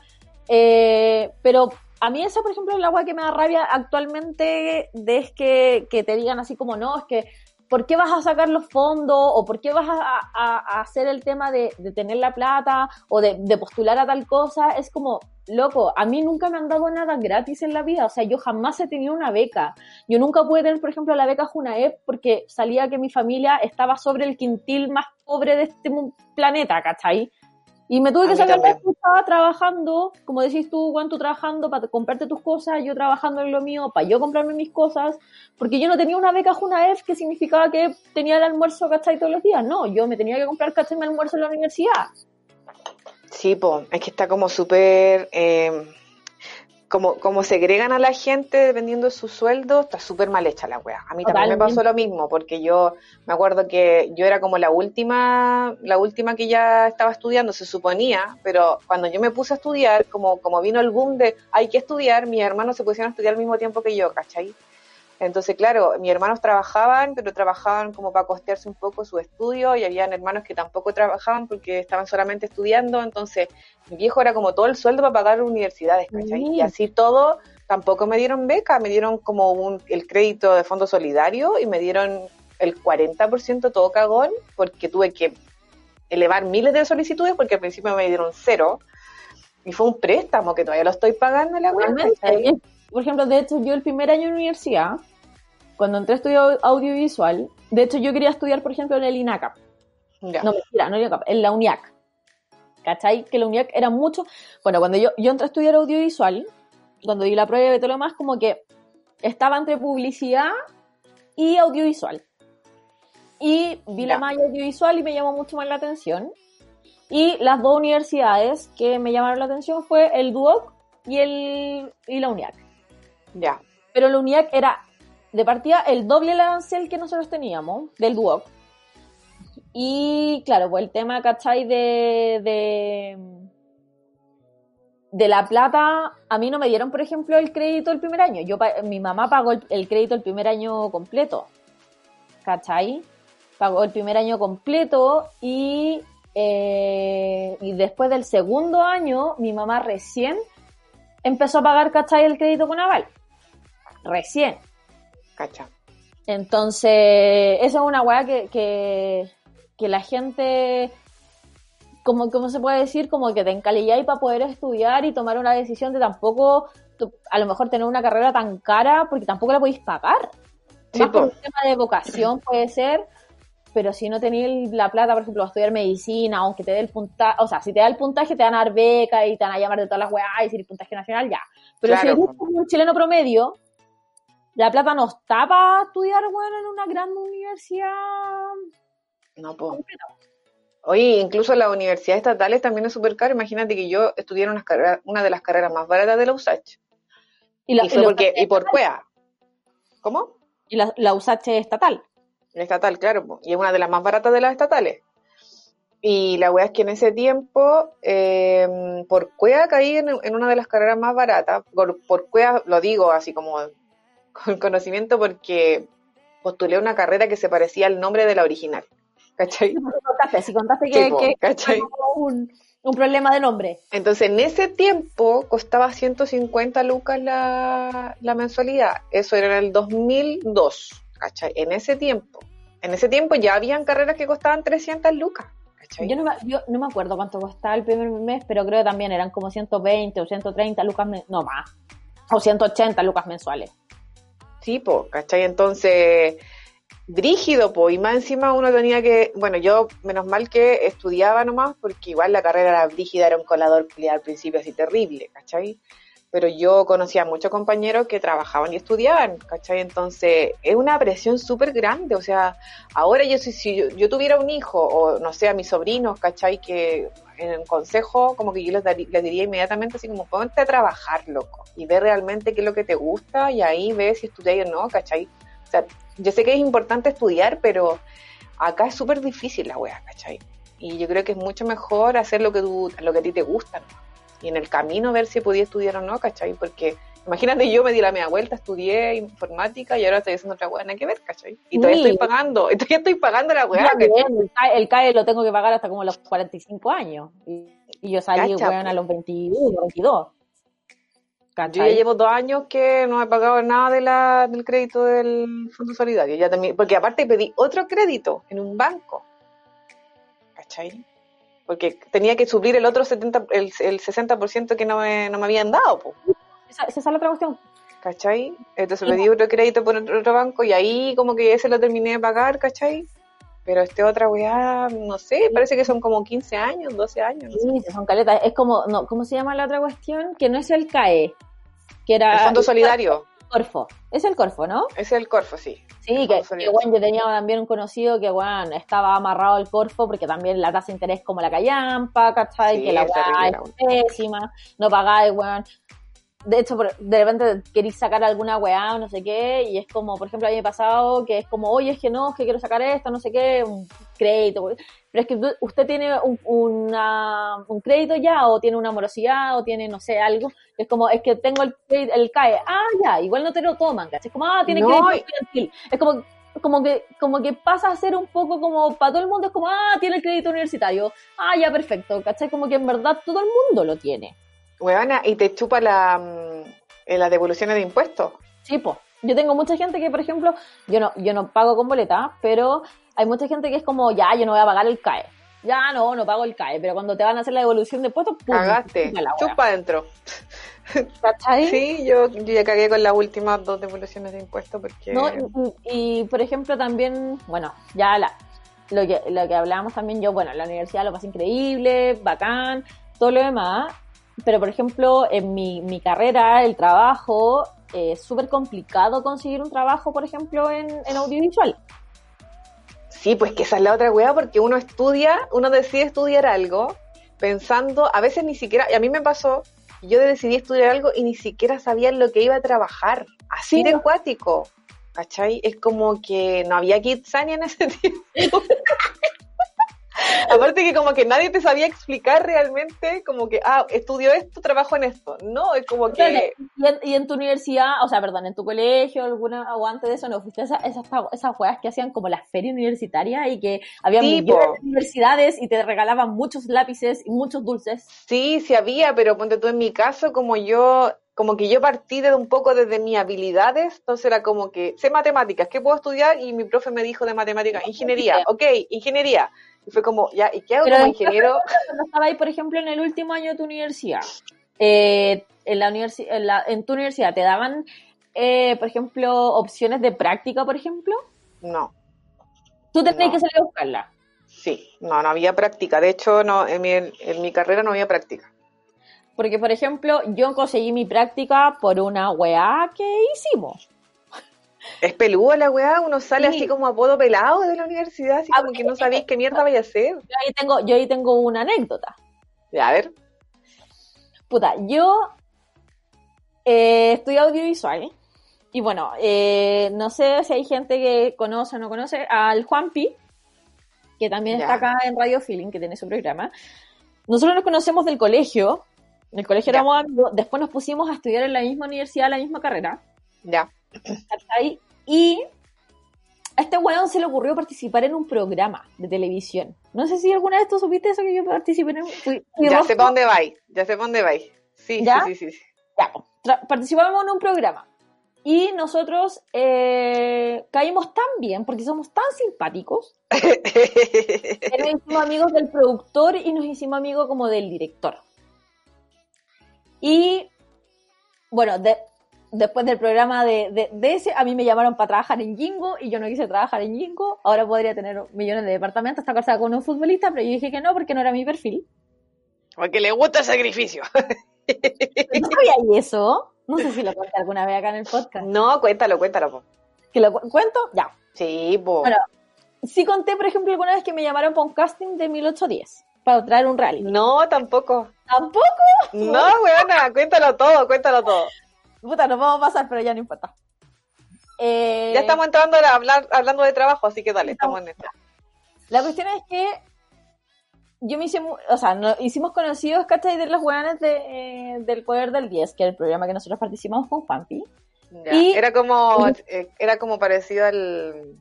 eh, pero a mí eso, por ejemplo, es la agua que me da rabia actualmente de es que, que te digan así como, no, es que, ¿por qué vas a sacar los fondos? ¿O por qué vas a, hacer el tema de, de tener la plata? ¿O de, postular a tal cosa? Es como, loco, a mí nunca me han dado nada gratis en la vida, o sea, yo jamás he tenido una beca. Yo nunca pude tener, por ejemplo, la beca Junaep porque salía que mi familia estaba sobre el quintil más pobre de este planeta, ¿cachai? Y me tuve que la también. excusa trabajando, como decís tú, Juan, tú trabajando para comprarte tus cosas, yo trabajando en lo mío para yo comprarme mis cosas, porque yo no tenía una beca Junaef que significaba que tenía el almuerzo, ¿cachai? Todos los días, no, yo me tenía que comprar, ¿cachai? Mi almuerzo en la universidad. Sí, po, es que está como súper, eh, como, como segregan a la gente dependiendo de su sueldo, está súper mal hecha la wea. A mí también me pasó lo mismo, porque yo me acuerdo que yo era como la última, la última que ya estaba estudiando, se suponía, pero cuando yo me puse a estudiar, como, como vino el boom de hay que estudiar, mis hermanos se pusieron a estudiar al mismo tiempo que yo, ¿cachai? Entonces, claro, mis hermanos trabajaban, pero trabajaban como para costearse un poco su estudio y habían hermanos que tampoco trabajaban porque estaban solamente estudiando. Entonces, mi viejo era como todo el sueldo para pagar universidades, ¿cachai? Mm. Y así todo, tampoco me dieron beca, me dieron como un, el crédito de fondo solidario y me dieron el 40% todo cagón porque tuve que elevar miles de solicitudes porque al principio me dieron cero. Y fue un préstamo que todavía lo estoy pagando la Realmente, ¿cachai? es- Por ejemplo, de hecho, yo el primer año de universidad, cuando entré a estudiar audiovisual, de hecho yo quería estudiar, por ejemplo, en el INACAP. Ya. No, mentira, no en el INACAP, en la UNIAC. ¿Cachai? Que la UNIAC era mucho... Bueno, cuando yo, yo entré a estudiar audiovisual, cuando di la prueba y todo lo demás, como que estaba entre publicidad y audiovisual. Y vi la malla audiovisual y me llamó mucho más la atención. Y las dos universidades que me llamaron la atención fue el DUOC y, el, y la UNIAC. Ya. Pero la UNIAC era de partida el doble el arancel que nosotros teníamos del DUOC. Y claro, pues el tema, ¿cachai? De, de, de la plata, a mí no me dieron, por ejemplo, el crédito el primer año. Yo, mi mamá pagó el, el crédito el primer año completo. ¿Cachai? Pagó el primer año completo y, eh, y después del segundo año, mi mamá recién empezó a pagar, ¿cachai? El crédito con aval. Recién. Cacha. Entonces, esa es una weá que, que, que la gente, como, ¿cómo se puede decir? Como que te encalilláis para poder estudiar y tomar una decisión de tampoco, a lo mejor tener una carrera tan cara porque tampoco la podéis pagar. Sí, Más por po. un tema de vocación puede ser, pero si no tenéis la plata, por ejemplo, a estudiar medicina, aunque te dé el puntaje, o sea, si te da el puntaje te van a dar beca y te van a llamar de todas las weas y si el puntaje nacional, ya. Pero Claro, si eres un chileno promedio, la plata no está para estudiar, bueno, en una gran universidad. No, po. Oye, incluso las universidades estatales también es súper caro. Imagínate que yo estudié en una de las carreras más baratas de la USACH. Y la, Y fue y la porque, y por CUEA. ¿Cómo? y la, la USACH es estatal. La estatal, claro, y es una de las más baratas de las estatales. Y la wea es que en ese tiempo, eh, por CUEA caí en, en una de las carreras más baratas. Por, por CUEA lo digo así como con conocimiento porque postulé una carrera que se parecía al nombre de la original. ¿Cachai? Sí, contaste, si contaste que, que- un, Un problema de nombre. Entonces, en ese tiempo costaba 150 lucas la, la mensualidad. Eso era en el 2002, ¿cachai? En ese tiempo. En ese tiempo ya habían carreras que costaban 300 lucas. ¿cachai? Yo no, me, yo no me acuerdo cuánto costaba el primer mes, pero creo que también eran como 120 o 130 lucas, no más, o 180 lucas mensuales. Sí, ¿cachai? Entonces, brígido, po, y más encima uno tenía que, bueno, yo menos mal que estudiaba nomás, porque igual la carrera era brígida, era un colador al principio así terrible, ¿cachai? Pero yo conocía a muchos compañeros que trabajaban y estudiaban, ¿cachai? Entonces, es una presión súper grande, o sea, ahora yo si, si yo, yo tuviera un hijo, o no sé, a mis sobrinos, ¿cachai? Que en el consejo, como que yo les, darí- les diría inmediatamente así como, ponte a trabajar, loco, y ve realmente qué es lo que te gusta, y ahí ve si estudias o no, ¿cachai? O sea, yo sé que es importante estudiar, pero acá es súper difícil la wea, ¿cachai? Y yo creo que es mucho mejor hacer lo que, tú, lo que a ti te gusta. Y en el camino ver si podía estudiar o no, ¿cachai? Porque imagínate, yo me di la media vuelta, estudié informática y ahora estoy haciendo otra wea, nada que ver, ¿cachai? Y todavía Sí. estoy pagando, y todavía estoy pagando la ¿cachai? también, el, CAE, el CAE lo tengo que pagar hasta como los 45 años. Y, y yo salí, Cacha, weón, a los 21, 22. Yo ya ¿Cachai? llevo dos años que no he pagado nada de la, del crédito del Fondo Solidario. Ya también, porque aparte pedí otro crédito en un banco. ¿Cachai? Porque tenía que suplir el otro 70, el, el 60% que no me, no me habían dado, po, Es la otra cuestión. ¿cachai? Entonces pedí otro crédito por otro, otro banco y ahí como que ese lo terminé de pagar, ¿cachai? Pero este otra weá, no sé, parece que son como 15 años, 12 años, no sé. Sí, son caletas. Es como, no, ¿cómo se llama la otra cuestión? Que no es el CAE, que era... El Fondo Solidario, Corfo. Es el Corfo, ¿no? es el Corfo, sí. Sí, que, que, bueno, yo tenía también un conocido que, bueno, estaba amarrado al Corfo porque también la tasa de interés como la callampa, ¿cachai? Sí, que la weá es pésima, no pagáis, weón. De hecho, por- de repente queréis sacar alguna weá o no sé qué, y es como, por ejemplo, a mí me ha pasado que es como, oye, es que no, es que quiero sacar esto, no sé qué, un crédito. Pero es que usted tiene un, una- un crédito ya, o tiene una morosidad, o tiene, no sé, algo. Es como, es que tengo el, crédito- el CAE. Ah, ya, igual no te lo toman, ¿cachai? Es como, ah, tiene No, crédito estudiantil. Es como, como que, como que pasa a ser un poco como, para todo el mundo es como, ah, tiene el crédito universitario. Ah, ya, perfecto, ¿cachai? Como que en verdad todo el mundo lo tiene. Weona, y te chupa la, mm, eh, las devoluciones de impuestos. Sí, pues. Yo tengo mucha gente que, por ejemplo, yo no, yo no pago con boleta, pero hay mucha gente que es como, ya, yo no voy a pagar el CAE. Ya no, no pago el CAE, pero cuando te van a hacer la devolución de impuestos, ¡pum! Cagaste, chupa adentro. ¿Cachai? Sí, yo, yo ya cagué con las últimas dos devoluciones de impuestos porque... No, y, y, por ejemplo también, bueno, ya la, lo que lo que hablábamos también yo, bueno, la universidad lo más increíble, bacán, todo lo demás, pero por ejemplo en mi, mi carrera, el trabajo, eh, es súper complicado conseguir un trabajo, por ejemplo, en, en audiovisual. Sí, pues que esa es la otra weá, porque uno estudia, uno decide estudiar algo pensando, a veces ni siquiera, y a mí me pasó, yo decidí estudiar algo y ni siquiera sabía en lo que iba a trabajar, así Sí, de acuático, ¿cachai? Es como que no había Kitsania en ese tiempo. Aparte que como que nadie te sabía explicar realmente, como que, ah, estudio esto, trabajo en esto. No, es como que... Y en, y en tu universidad, o sea, perdón, en tu colegio alguna o antes de eso, ¿no fuiste esas, esas weas que hacían como las ferias universitarias y que había Sí, millones po. de universidades y te regalaban muchos lápices y muchos dulces? Sí, sí había, pero ponte tú en mi caso, como yo, como que yo partí de un poco desde mis habilidades, entonces era como que sé matemáticas, ¿qué puedo estudiar? Y mi profe me dijo de matemáticas, ingeniería, ok, ingeniería. Y fue como, ya, ¿y qué hago Pero como en- ingeniero? Cuando estaba ahí, por ejemplo, en el último año de tu universidad, eh, en, la universi- en, la- en tu universidad, ¿te daban, eh, por ejemplo, opciones de práctica, por ejemplo? No, Tú tenías No. que salir a buscarla. sí, no, no había práctica. De hecho, no, en mi, en mi carrera no había práctica. Porque, por ejemplo, yo conseguí mi práctica por una weá que hicimos. Es peluda la weá, uno sale Sí. así como a podo pelado de la universidad, así como que no sabéis qué mierda vaya a hacer. Yo ahí tengo, yo ahí tengo una anécdota. A ver. Puta, yo eh, estudio audiovisual. Y bueno, eh, no sé si hay gente que conoce o no conoce al Juanpi, que también Ya. está acá en Radio Feeling, que tiene su programa. Nosotros nos conocemos del colegio. En el colegio Ya. éramos amigos. Después nos pusimos a estudiar en la misma universidad, la misma carrera. Ya. ¿cachai? Y a este weón se le ocurrió participar en un programa de televisión. No sé si alguna vez tú supiste eso que yo participé en un... fui- Ya sé para dónde vais, ya sé para dónde vais. Sí, ¿Ya? sí, sí, sí. Ya, tra- participamos en un programa. Y nosotros eh, caímos tan bien, porque somos tan simpáticos, que nos hicimos amigos del productor y nos hicimos amigos como del director. Y bueno, de- después del programa de, de- de ese, a mí me llamaron para trabajar en Jingo y yo no quise trabajar en Jingo. Ahora podría tener millones de departamentos, estar casada con un futbolista, pero yo dije que no porque no era mi perfil. Porque le gusta el sacrificio. ¿No sabía eso? No sé si lo conté alguna vez acá en el podcast. No, cuéntalo, cuéntalo. po. ¿Que lo cu- cuento? Ya. Sí, po. Bueno, Sí conté, por ejemplo, alguna vez que me llamaron para un casting de 1810 para traer un rally. No, tampoco. Tampoco. No, weona, cuéntalo todo, cuéntalo todo. Puta, nos vamos a pasar, pero ya no importa. Eh, Ya estamos entrando a hablar, hablando de trabajo, así que dale, estamos en esto. La cuestión es que yo me hice, o sea, no, hicimos conocidos, ¿cachai? De los weones de, eh, del Poder del 10, que es el programa que nosotros participamos con Juanpi. Ya. Y- Era como, eh, era como parecido al...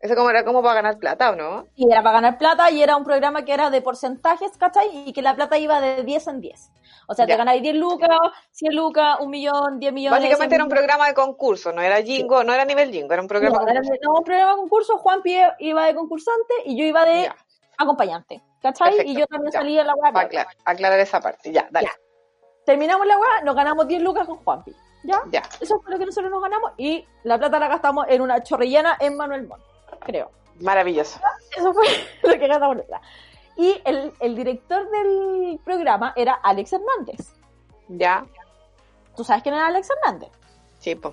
Eso como era como para ganar plata, ¿o no? Y era para ganar plata y era un programa que era de porcentajes, ¿cachai? Y que la plata iba de 10 en 10. O sea, Ya. te ganáis 10 lucas, 100 lucas, 1 millón, 10 millones. Básicamente 100 era un programa de concurso, no era Jingo, no era nivel Jingo, era un programa No, de era concurso. no, un programa de concurso, Juan Pie iba de concursante y yo iba de Ya. acompañante, ¿cachai? Perfecto, Y yo también ya. salía en la. Para aclarar, aclarar esa parte, ya, dale. Terminamos la weá, nos ganamos 10 lucas con Juanpi, ¿ya? Ya. Eso fue lo que nosotros nos ganamos y la plata la gastamos en una chorrillana en Manuel Montt, creo. Maravilloso. Eso fue lo que nosotras. Y el, el director del programa era Alex Hernández. Ya, ¿Tú sabes quién era Alex Hernández? sí, po.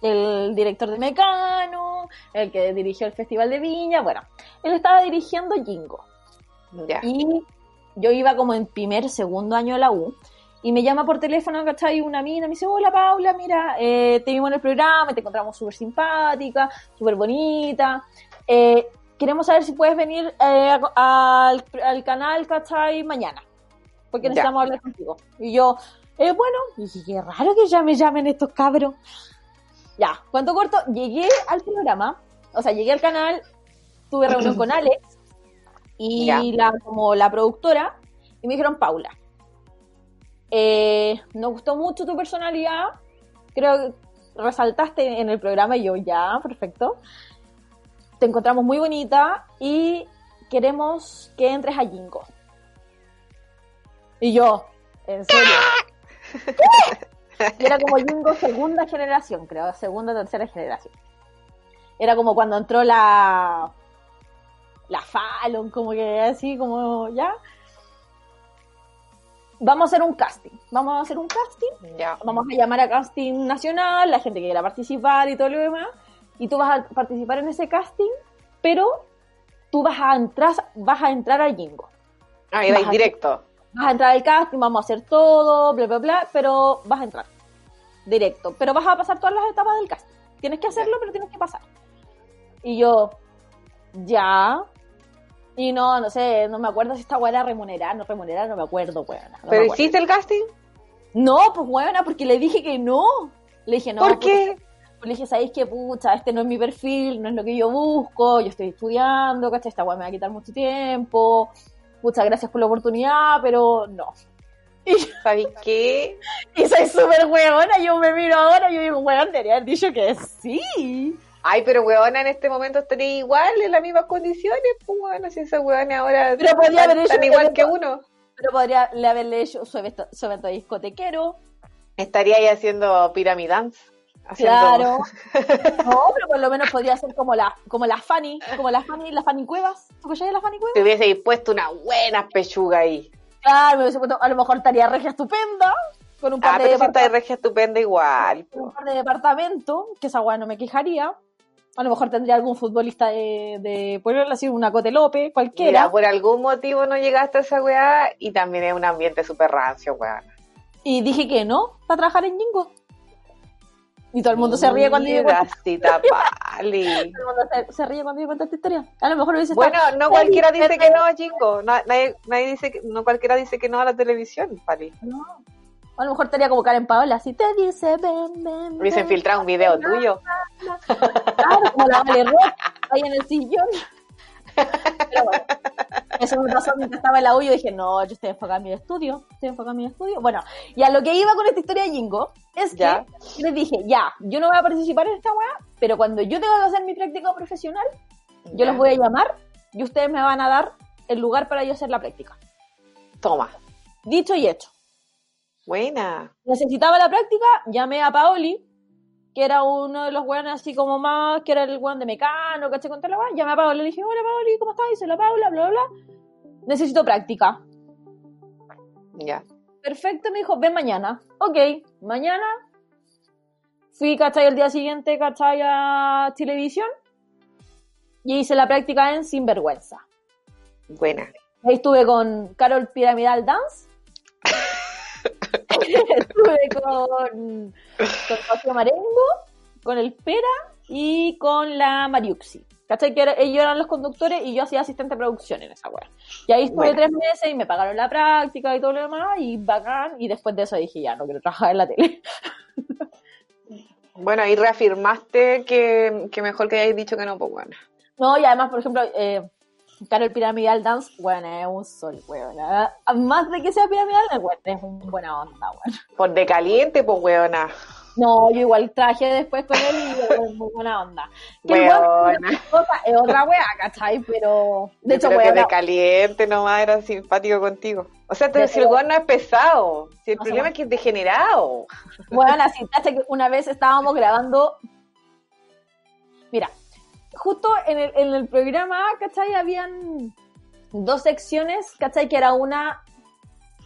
el director de Mecano, el que dirigió el Festival de Viña, bueno, él estaba dirigiendo Jingo. Ya. Y yo iba como en primer, segundo año de la U. Y me llama por teléfono, ¿cachai? Una mina, me dice, hola Paula, mira, eh, te vimos en el programa, te encontramos súper simpática, súper bonita. Eh, queremos saber si puedes venir eh, a- al, al canal, ¿cachai? Mañana. Porque Ya. necesitamos hablar contigo. Y yo, eh, bueno, dije, qué raro que ya me llamen estos cabros. Ya, cuento corto, llegué al programa, o sea, llegué al canal, tuve reunión con Alex y Ya. la, como la productora, y me dijeron, Paula, eh, nos gustó mucho tu personalidad, creo que resaltaste en el programa y yo, ya, perfecto. Te encontramos muy bonita y queremos que entres a Jingo. Y yo, en serio. Y era como Jingo segunda generación, creo, segunda tercera generación. Era como cuando entró la la Fallon, como que así, como ya. Vamos a hacer un casting. Vamos a hacer un casting. Ya. Vamos a llamar a casting nacional, la gente que quiera participar y todo lo demás. Y tú vas a participar en ese casting, pero tú vas a entrar, vas a entrar al Jingo. Ah, iba Baja. directo. Vas a entrar al casting, vamos a hacer todo, bla, bla, bla, pero vas a entrar directo. Pero vas a pasar todas las etapas del casting. Tienes que hacerlo, pero tienes que pasar. Y yo, ya. Y no, no sé, no me acuerdo si esta weá era remunerada, no remunerada, no me acuerdo, weona. no ¿Pero hiciste el casting? No, pues weona, porque le dije que no. Le dije, no. ¿Por puta, qué? pues le dije, ¿sabéis qué? Pucha, este no es mi perfil, no es lo que yo busco, yo estoy estudiando, ¿cachai? Esta weá me va a quitar mucho tiempo. Muchas gracias por la oportunidad, pero no. Y, ¿Sabes qué? y soy súper weona, yo me miro ahora y yo digo, weón, debería haber dicho que sí. Ay, pero weona, en este momento estaría igual, en las mismas condiciones, pues weona, si esa weona ahora Pero podría haber hecho igual evento- que uno. Pero podría le haberle hecho su evento, su evento discotequero. Estaría ahí haciendo piramidance. Haciendo... Claro. No, pero por lo menos podría ser como la, como la Fanny, como la Fanny, la Fanny Cuevas. ¿Tú la Fanny Cuevas? Te hubiese puesto una buena pechuga ahí. Claro, me hubiese puesto- a lo mejor estaría regia estupenda, con un par Ah, de pero si está de departamentos. regia estupenda igual. un par de departamento, que esa weá no me quejaría. A lo mejor tendría algún futbolista de, de pueblo, así una Cotelope, cualquiera. Mira, por algún motivo no llegaste a esa weá y también es un ambiente súper rancio, weá. Y dije que no, para trabajar en Jingo. Y todo el mundo se ríe cuando yo Pali. todo el mundo se, se ríe cuando yo cuento esta historia. A lo mejor hubiese Bueno, no cualquiera dice que no, Jingo. Nadie, nadie dice que, no cualquiera dice que no a la televisión, Pali. No. A lo mejor estaría como Karen Paola, así te dice, ven, ven. Hubiese ven. filtrado un video tuyo. Claro, como la Vale Rock, ahí en el sillón. Pero bueno, eso me pasó mientras estaba en la U y yo dije, no, yo estoy enfocada en mi estudio, estoy enfocada en mi estudio. Bueno, y a lo que iba con esta historia de Jingo, es que Ya. les dije, ya, yo no voy a participar en esta weá, pero cuando yo tenga que hacer mi práctica profesional, yo los voy a llamar y ustedes me van a dar el lugar para yo hacer la práctica. Toma. Dicho y hecho. Buena. necesitaba la práctica, llamé a Paoli, que era uno de los weones así como más, que era el weón de Mecano, ¿caché? Con weá. Llamé a Paoli, le dije, hola Paoli, ¿cómo estás? Dice la Paula, bla, bla, bla. Necesito práctica. Ya. Perfecto, me dijo, ven mañana. Ok, mañana fui, ¿cachai? El día siguiente, ¿cachai? A televisión y hice la práctica en Sinvergüenza. Buena. Ahí estuve con Carol Piramidal Dance. Estuve con, con Rocío Marengo, con el Pera y con la Mariuxi. ¿Cachai? Que ellos eran los conductores y yo hacía asistente de producción en esa web. Y ahí estuve Bueno. tres meses y me pagaron la práctica y todo lo demás y bacán. Y después de eso dije, ya, no quiero trabajar en la tele. Bueno, ahí reafirmaste que, que mejor que hayáis dicho que no, pues bueno. No, y además, por ejemplo, eh, Carol Piramidal Dance, bueno, es un sol, weón. Más de que sea piramidal, bueno, es un buena onda, weón. Por de caliente, pues weona. No, yo igual traje después con él y es muy buena onda. Que el weón Weona. es otra- wea, ¿cachai? Pero, de hecho, que weón, de caliente nomás era simpático contigo. O sea, te, si el weón no es pesado, si el No, problema es que es degenerado. Bueno, así, que una vez estábamos grabando. Mira, justo en el, en el programa, ¿cachai? Habían dos secciones, ¿cachai? Que era una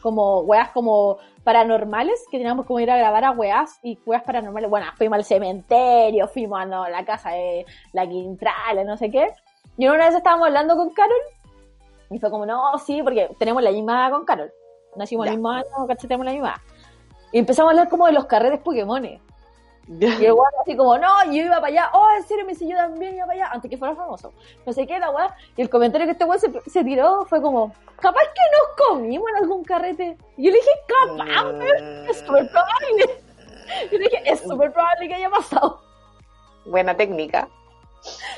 como weas como paranormales, que teníamos como ir a grabar a weas y weas paranormales. Bueno, fuimos al cementerio, fuimos a no, la casa de la Quintral, no sé qué. Y una vez estábamos hablando con Carol y fue como, no, sí, porque tenemos la misma con Carol. Nacimos Ya. el mismo año, ¿cachai? Tenemos la misma. Y empezamos a hablar como de los carretes Pokémones. Y el weón así como, no, yo iba para allá, oh, en serio, me dice, yo también iba para allá, antes que fuera famoso. No sé qué, la weá. Y el comentario que este weón se, se tiró fue como, capaz que nos comimos en algún carrete. Y yo le dije, capaz, weón, es súper probable. Yo le dije, es súper probable que haya pasado. Buena técnica.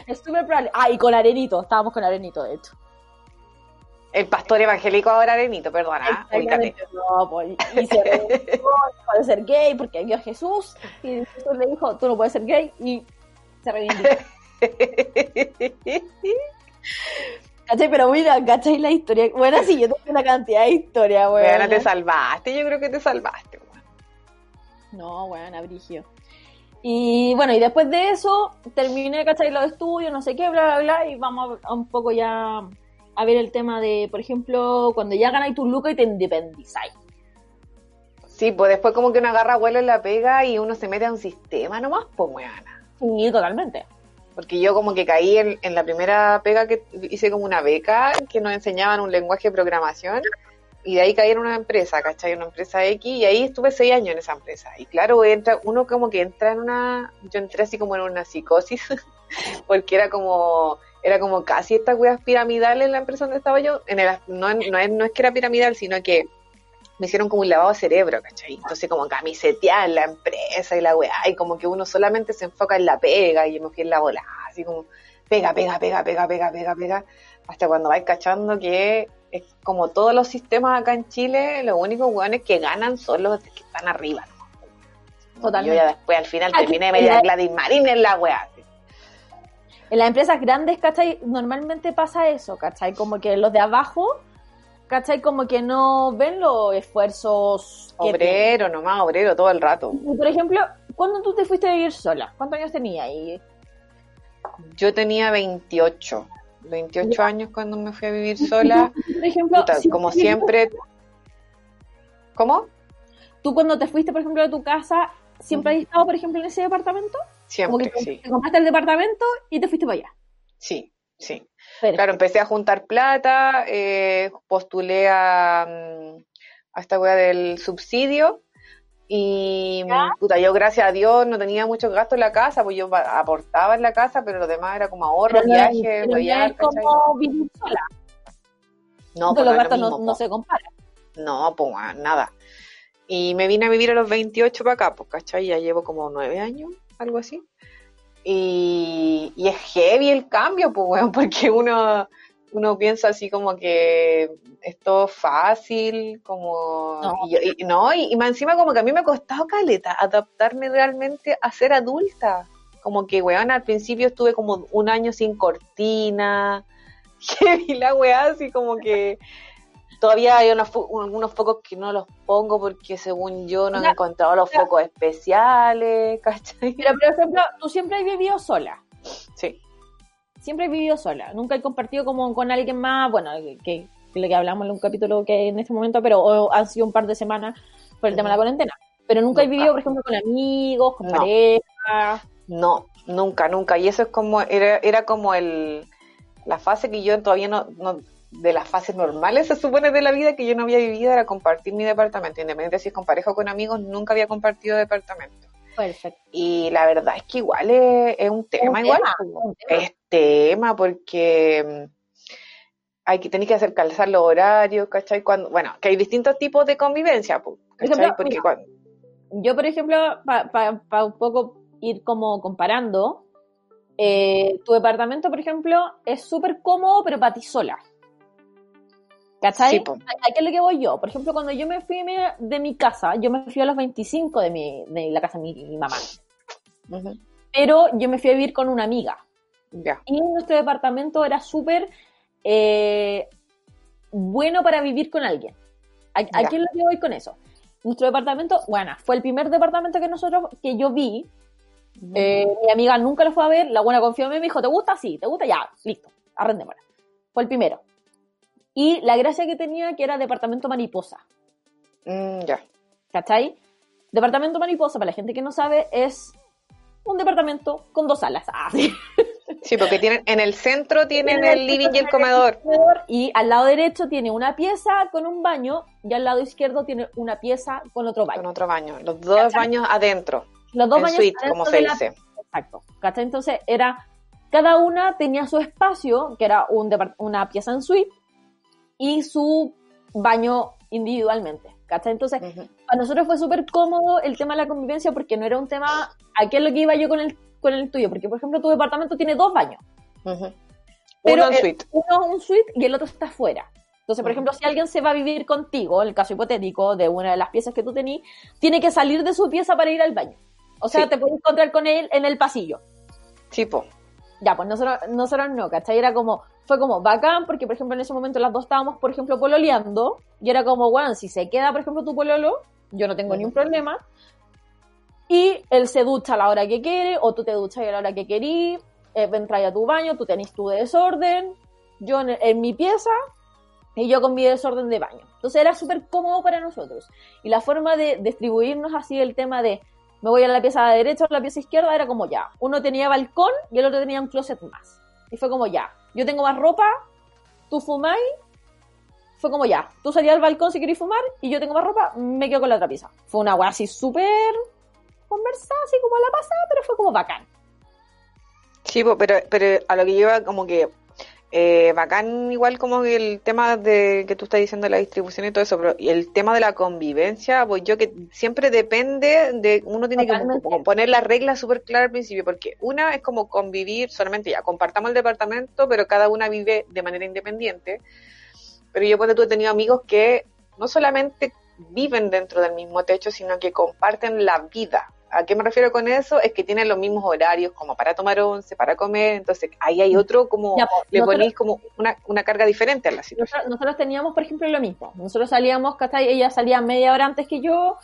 Es súper probable. Ah, y con Arenito, estábamos con Arenito, de hecho. El pastor evangélico ahora arenito, perdona. Exactamente. No, pues, y se reivindicó, no puede ser gay porque vio a Jesús y Jesús le dijo, tú no puedes ser gay y se reivindicó. ¿Cachai? Pero mira, ¿cachai la historia? Bueno, sí, yo tengo una cantidad de historia, weón. Weona, te salvaste, yo creo que te salvaste. weón. No, weón, abrigio. Y bueno, y después de eso, terminé, ¿cachai? Los estudios, no sé qué, bla, bla, bla, y vamos a, a un poco ya a ver el tema de, por ejemplo, cuando ya ganáis tu lucas y te independizáis. Sí, pues después como que uno agarra vuelo en la pega y uno se mete a un sistema nomás, pues weona. Sí, totalmente. Porque yo como que caí en, en la primera pega que hice como una beca que nos enseñaban un lenguaje de programación y de ahí caí en una empresa, ¿cachai? Una empresa X y ahí estuve seis años en esa empresa. Y claro, entra, uno como que entra en una, yo entré así como en una psicosis porque era como, era como casi estas weas piramidales en la empresa donde estaba yo. En el, no, no, es, no es que era piramidal, sino que me hicieron como un lavado de cerebro, ¿cachai? Entonces como camisetear la empresa y la weá, y como que uno solamente se enfoca en la pega, y yo me fui en la bola, así como pega, pega, pega, pega, pega, pega, pega, hasta cuando vais cachando que es como todos los sistemas acá en Chile, los únicos weones que ganan son los que están arriba, ¿no? Totalmente. Yo ya después al final terminé media la- Gladys Marín en la weá. En las empresas grandes, ¿cachai? Normalmente pasa eso, ¿cachai? Como que los de abajo, ¿cachai? Como que no ven los esfuerzos que Obrero, nomás obrero todo el rato. Y, Por ejemplo, ¿cuándo tú te fuiste a vivir sola? ¿Cuántos años tenías? Y Yo tenía 28, 28 años cuando me fui a vivir sola. por ejemplo, Puta, si- como siempre. ¿Cómo? tú cuando te fuiste, por ejemplo, de tu casa, ¿siempre has estado, por ejemplo, en ese departamento? Como que Siempre, te, sí. te compraste el departamento y te fuiste para allá. Sí, sí. Perfecto. Claro, empecé a juntar plata, eh, postulé a, mm, a esta wea del subsidio y ¿Ya? mm, puta, yo gracias a Dios no tenía muchos gastos en la casa, pues yo aportaba en la casa, pero lo demás era como ahorro, no- viaje, no viajar, como vivir sola. No, pues los no gastos no, mismo, no po. se comparan. No, pues nada. Y me vine a vivir a los 28 para acá, pues, ¿cachai? Ya llevo como nueve años, algo así. Y, y es heavy el cambio, pues, weón, porque uno, uno piensa así como que es todo fácil, como... No. Y, no, y, y más encima como que a mí me ha costado caleta adaptarme realmente a ser adulta. Como que, weón, al principio estuve como un año sin cortina, heavy la weá, así como que... Todavía hay unos, fo- algunos focos que no los pongo porque según yo no he Ya, encontrado los focos especiales, ¿cachai? Pero, por ejemplo, tú siempre has vivido sola. Sí. Siempre has vivido sola. Nunca he compartido como con alguien más, bueno, que, que lo que hablamos en un capítulo que en este momento, pero o han sido un par de semanas por el tema de la cuarentena. Pero nunca he Nunca. vivido, por ejemplo, con amigos, con No. pareja. No, nunca, nunca. Y eso es como, era, era como el, la fase que yo todavía no, no, de las fases normales se supone de la vida que yo no había vivido, era compartir mi departamento. Independiente si es con pareja o con amigos, nunca había compartido departamento. Perfecto. Y la verdad es que igual es, es un tema, Un igual. tema, un tema. Es tema porque mm, hay que tener que hacer calzar los horarios, ¿cachai? Cuando, bueno, que hay distintos tipos de convivencia, ¿cachai? Porque cuando, Yo, por ejemplo, para un poco ir como comparando, eh, tu departamento, por ejemplo, es súper cómodo, pero para ti sola. ¿Cachai? Sí. ¿A a qué es lo que voy yo? Por ejemplo, cuando yo me fui de mi casa, yo me fui a los 25 de, mi, de la casa de mi, mi mamá. Pero yo me fui a vivir con una amiga. Y nuestro departamento era súper eh, bueno para vivir con alguien. ¿A, a Ya. qué es lo que voy con eso? Nuestro departamento, bueno, fue el primer departamento que nosotros, que yo vi. Eh, mi amiga nunca lo fue a ver, la buena confió en mí, me dijo, ¿te gusta? Sí, ¿te gusta? Ya, listo, arrendémosla. Fue el primero. Y la gracia que tenía que era departamento mariposa. Mm, ya. ¿Cachai? Departamento mariposa, para la gente que no sabe, es un departamento con dos salas. Ah, sí. Sí, porque tienen, en el centro tienen Tiene el living y el comedor. Y al lado derecho tiene una pieza con un baño y al lado izquierdo tiene una pieza con otro baño. Con otro baño. Los dos baños adentro. Los dos en baños suite, adentro como se la- dice. Exacto. ¿Cachai? Entonces era, cada una tenía su espacio, que era un una pieza en suite, y su baño individualmente. ¿Cachai? Entonces, Ujú. para nosotros fue súper cómodo el tema de la convivencia porque no era un tema, ¿a qué es lo que iba yo con el, con el tuyo? Porque, por ejemplo, tu departamento tiene dos baños. Ujú. Pero Uno en el- suite. uno es un suite y el otro está afuera. Entonces, por ejemplo, si alguien se va a vivir contigo, en el caso hipotético de una de las piezas que tú tenías, tiene que salir de su pieza para ir al baño. O sea, Sí. te puedes encontrar con él en el pasillo. Sí, po. Ya, pues nosotros, nosotros no, ¿cachai? Era como, fue como bacán, porque por ejemplo en ese momento las dos estábamos, por ejemplo, pololeando, y era como, bueno, si se queda, por ejemplo, tu pololo, yo no tengo ni un problema, y él se ducha a la hora que quiere, o tú te duchas a la hora que querís, eh, entras a tu baño, tú tenés tu desorden, yo en, en mi pieza, y yo con mi desorden de baño. Entonces era súper cómodo para nosotros. Y la forma de distribuirnos así el tema de me voy a la pieza derecha o a la pieza izquierda era como ya. Uno tenía balcón y el otro tenía un closet más. Y fue como ya. Yo tengo más ropa, tú fumáis. Fue como ya. Tú salías al balcón si queréis fumar y yo tengo más ropa, me quedo con la otra pieza. Fue una weá así súper conversada, así como a la pasada, pero fue como bacán. Sí, pero, pero a lo que lleva como que eh, bacán igual como el tema de que tú estás diciendo de la distribución y todo eso, pero el tema de la convivencia, pues yo que siempre depende de, uno tiene que Totalmente. poner las reglas súper claras al principio, porque una es como convivir solamente ya, compartamos el departamento, pero cada una vive de manera independiente. Pero yo pues tú he tenido amigos que no solamente viven dentro del mismo techo, sino que comparten la vida. ¿A qué me refiero con eso? Es que tienen los mismos horarios como para tomar once, para comer, entonces ahí hay otro como, Ya, pues, le nosotros- ponéis como una, una carga diferente a la situación. Nosotros, nosotros teníamos, por ejemplo, lo mismo. Nosotros salíamos, ¿cachai? Ella salía media hora antes que yo,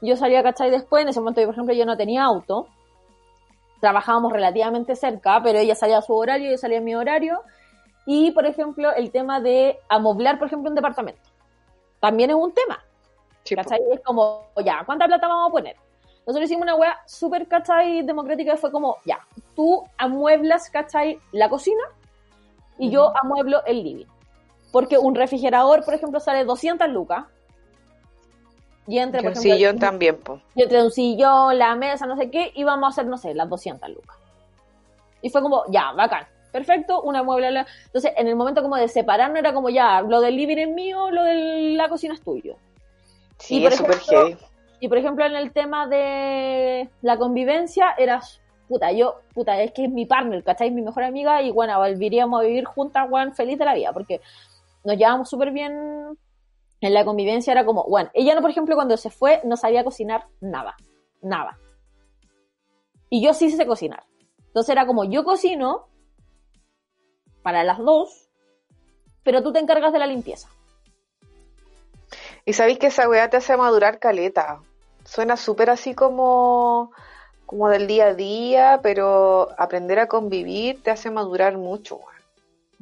yo salía, ¿cachai? Después, en ese momento, por ejemplo, yo no tenía auto. Trabajábamos relativamente cerca, pero ella salía a su horario, yo salía a mi horario. Y, por ejemplo, el tema de amoblar, por ejemplo, un departamento. También es un tema. ¿cachai? Es como, ya, ¿cuánta plata vamos a poner? Nosotros hicimos una weá súper, ¿cachai? Democrática, fue como, ya, tú amueblas, ¿cachai? La cocina y yo amueblo el living. Porque un refrigerador, por ejemplo, sale 200 lucas. Y entre, Y por un ejemplo, sillón también, po. y entre un sillón, la mesa, no sé qué, íbamos a hacer, no sé, las 200 lucas. Y fue como, ya, bacán, perfecto, una mueble. la- Entonces, en el momento como de separarnos, era como, ya, lo del living es mío, lo de la cocina es tuyo. Sí, Y, por es súper heavy. Y por ejemplo, en el tema de la convivencia, eras, puta, yo, puta, es que es mi partner, ¿cachai? Mi mejor amiga y bueno, volveríamos a vivir juntas, weón, feliz de la vida, porque nos llevamos súper bien en la convivencia, era como, bueno, ella, no por ejemplo, cuando se fue, no sabía cocinar nada, nada. Y yo sí sé cocinar. Entonces era como, yo cocino para las dos, pero tú te encargas de la limpieza. Y sabéis que esa weá te hace madurar caleta. Suena súper así como, como del día a día, pero aprender a convivir te hace madurar mucho, weón.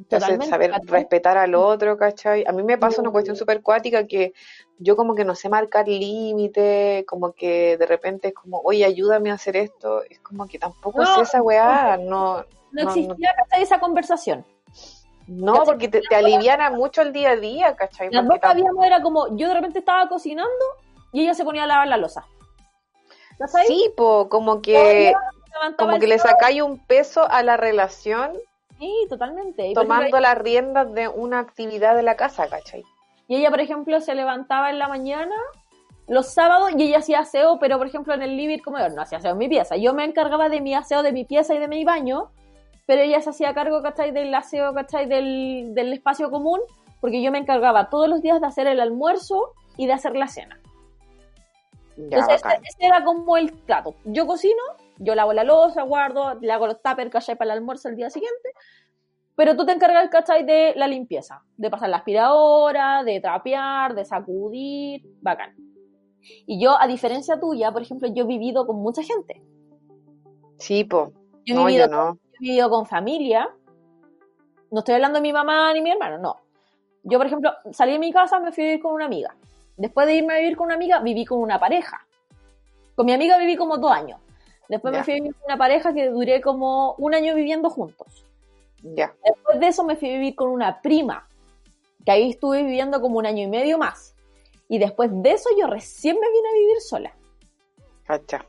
Te hace saber ¿cachai? respetar al otro, ¿cachai? A mí me pasa una cuestión súper cuática que yo como que no sé marcar límite, como que de repente es como, oye, ayúdame a hacer esto. Es como que tampoco No, sé esa weá, no, No no, existía, ¿cachai? Esa conversación. no, porque te, te aliviana mucho el día a día, ¿cachai? Las Porque dos que habíamos era como, yo de repente estaba cocinando y ella se ponía a lavar la losa. ¿Cachai? Sí, po, como que, como que le sacáis un peso a la relación Sí, totalmente. Y, tomando las riendas de una actividad de la casa, ¿cachai? y ella, por ejemplo, se levantaba en la mañana los sábados y ella hacía aseo, pero por ejemplo en el living como yo no hacía aseo en mi pieza. Yo me encargaba de mi aseo de mi pieza y de mi baño, pero ella se hacía cargo, ¿cachai? Del aseo, ¿cachai? Del, del espacio común, porque yo me encargaba todos los días de hacer el almuerzo y de hacer la cena. Ya, Entonces, ese, ese era como el plato. Yo cocino, yo lavo la losa, guardo, le hago los tuppers, ¿cachai? Para el almuerzo el día siguiente. Pero tú te encargas, ¿cachai? De la limpieza. De pasar la aspiradora, de trapear, de sacudir. Bacán. Y yo, a diferencia tuya, por ejemplo, yo he vivido con mucha gente. Sí, po. Yo he No, vivido yo no. yo he vivido con familia. No estoy hablando de mi mamá ni mi hermano, no. Yo, por ejemplo, salí de mi casa, me fui a vivir con una amiga. Después de irme a vivir con una amiga, viví con una pareja. Con mi amiga viví como dos años. Después Ya. me fui a vivir con una pareja que duré como un año viviendo juntos. Ya. Después de eso me fui a vivir con una prima, que ahí estuve viviendo como un año y medio más. Y después de eso yo recién me vine a vivir sola. Cacha.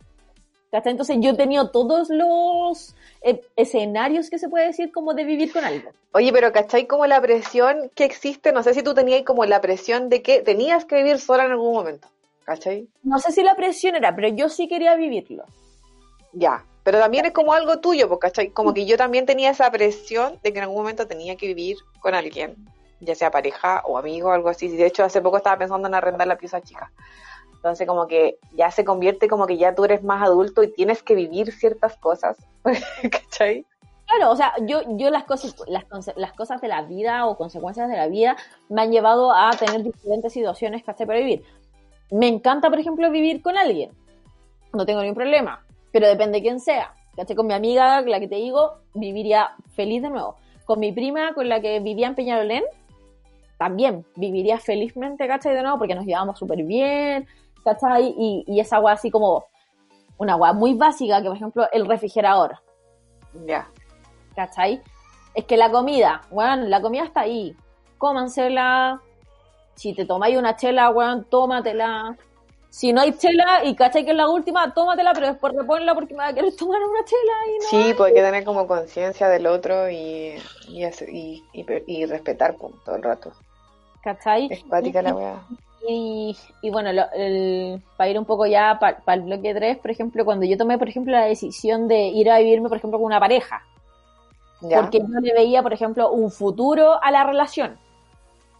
Entonces yo he tenido todos los eh, escenarios que se puede decir como de vivir con alguien. Oye, pero ¿cachai como la presión que existe? No sé si tú tenías como la presión de que tenías que vivir sola en algún momento. ¿Cachai? No sé si la presión era, pero yo sí quería vivirlo. Ya. Pero también es como algo tuyo, porque ¿cachai? Como que yo también tenía esa presión de que en algún momento tenía que vivir con alguien, ya sea pareja o amigo o algo así. De hecho, hace poco estaba pensando en arrendar la pieza chica. Entonces, como que ya se convierte como que ya tú eres más adulto y tienes que vivir ciertas cosas. ¿Cachai? Claro, o sea, yo, yo las cosas, las, las cosas de la vida o consecuencias de la vida me han llevado a tener diferentes situaciones que para vivir. Me encanta, por ejemplo, vivir con alguien. No tengo ningún problema, pero depende de quién sea. ¿Cachai? Con mi amiga, la que te digo, viviría feliz de nuevo. Con mi prima, con la que vivía en Peñalolén, también viviría felizmente, ¿cachai? De nuevo, porque nos llevamos súper bien, ¿cachai? Y, y esa agua así como una agua muy básica, que por ejemplo el refrigerador. Ya. ¿cachai? Es que la comida, weón, la comida está ahí. Cómansela. Si te tomáis una chela, weón, tómatela. Si no hay chela y cachai que es la última, tómatela, pero después reponla porque me va a querer tomar una chela y no. Sí, hay que tener como conciencia del otro y, y, y, y- respetar pues, todo el rato. ¿Cachai? Es la weá. Y, y bueno, lo- el- para ir un poco ya para el bloque 3, por ejemplo, cuando yo tomé, por ejemplo, la decisión de ir a vivirme, por ejemplo, con una pareja, Ya. porque yo le veía, por ejemplo, un futuro a la relación.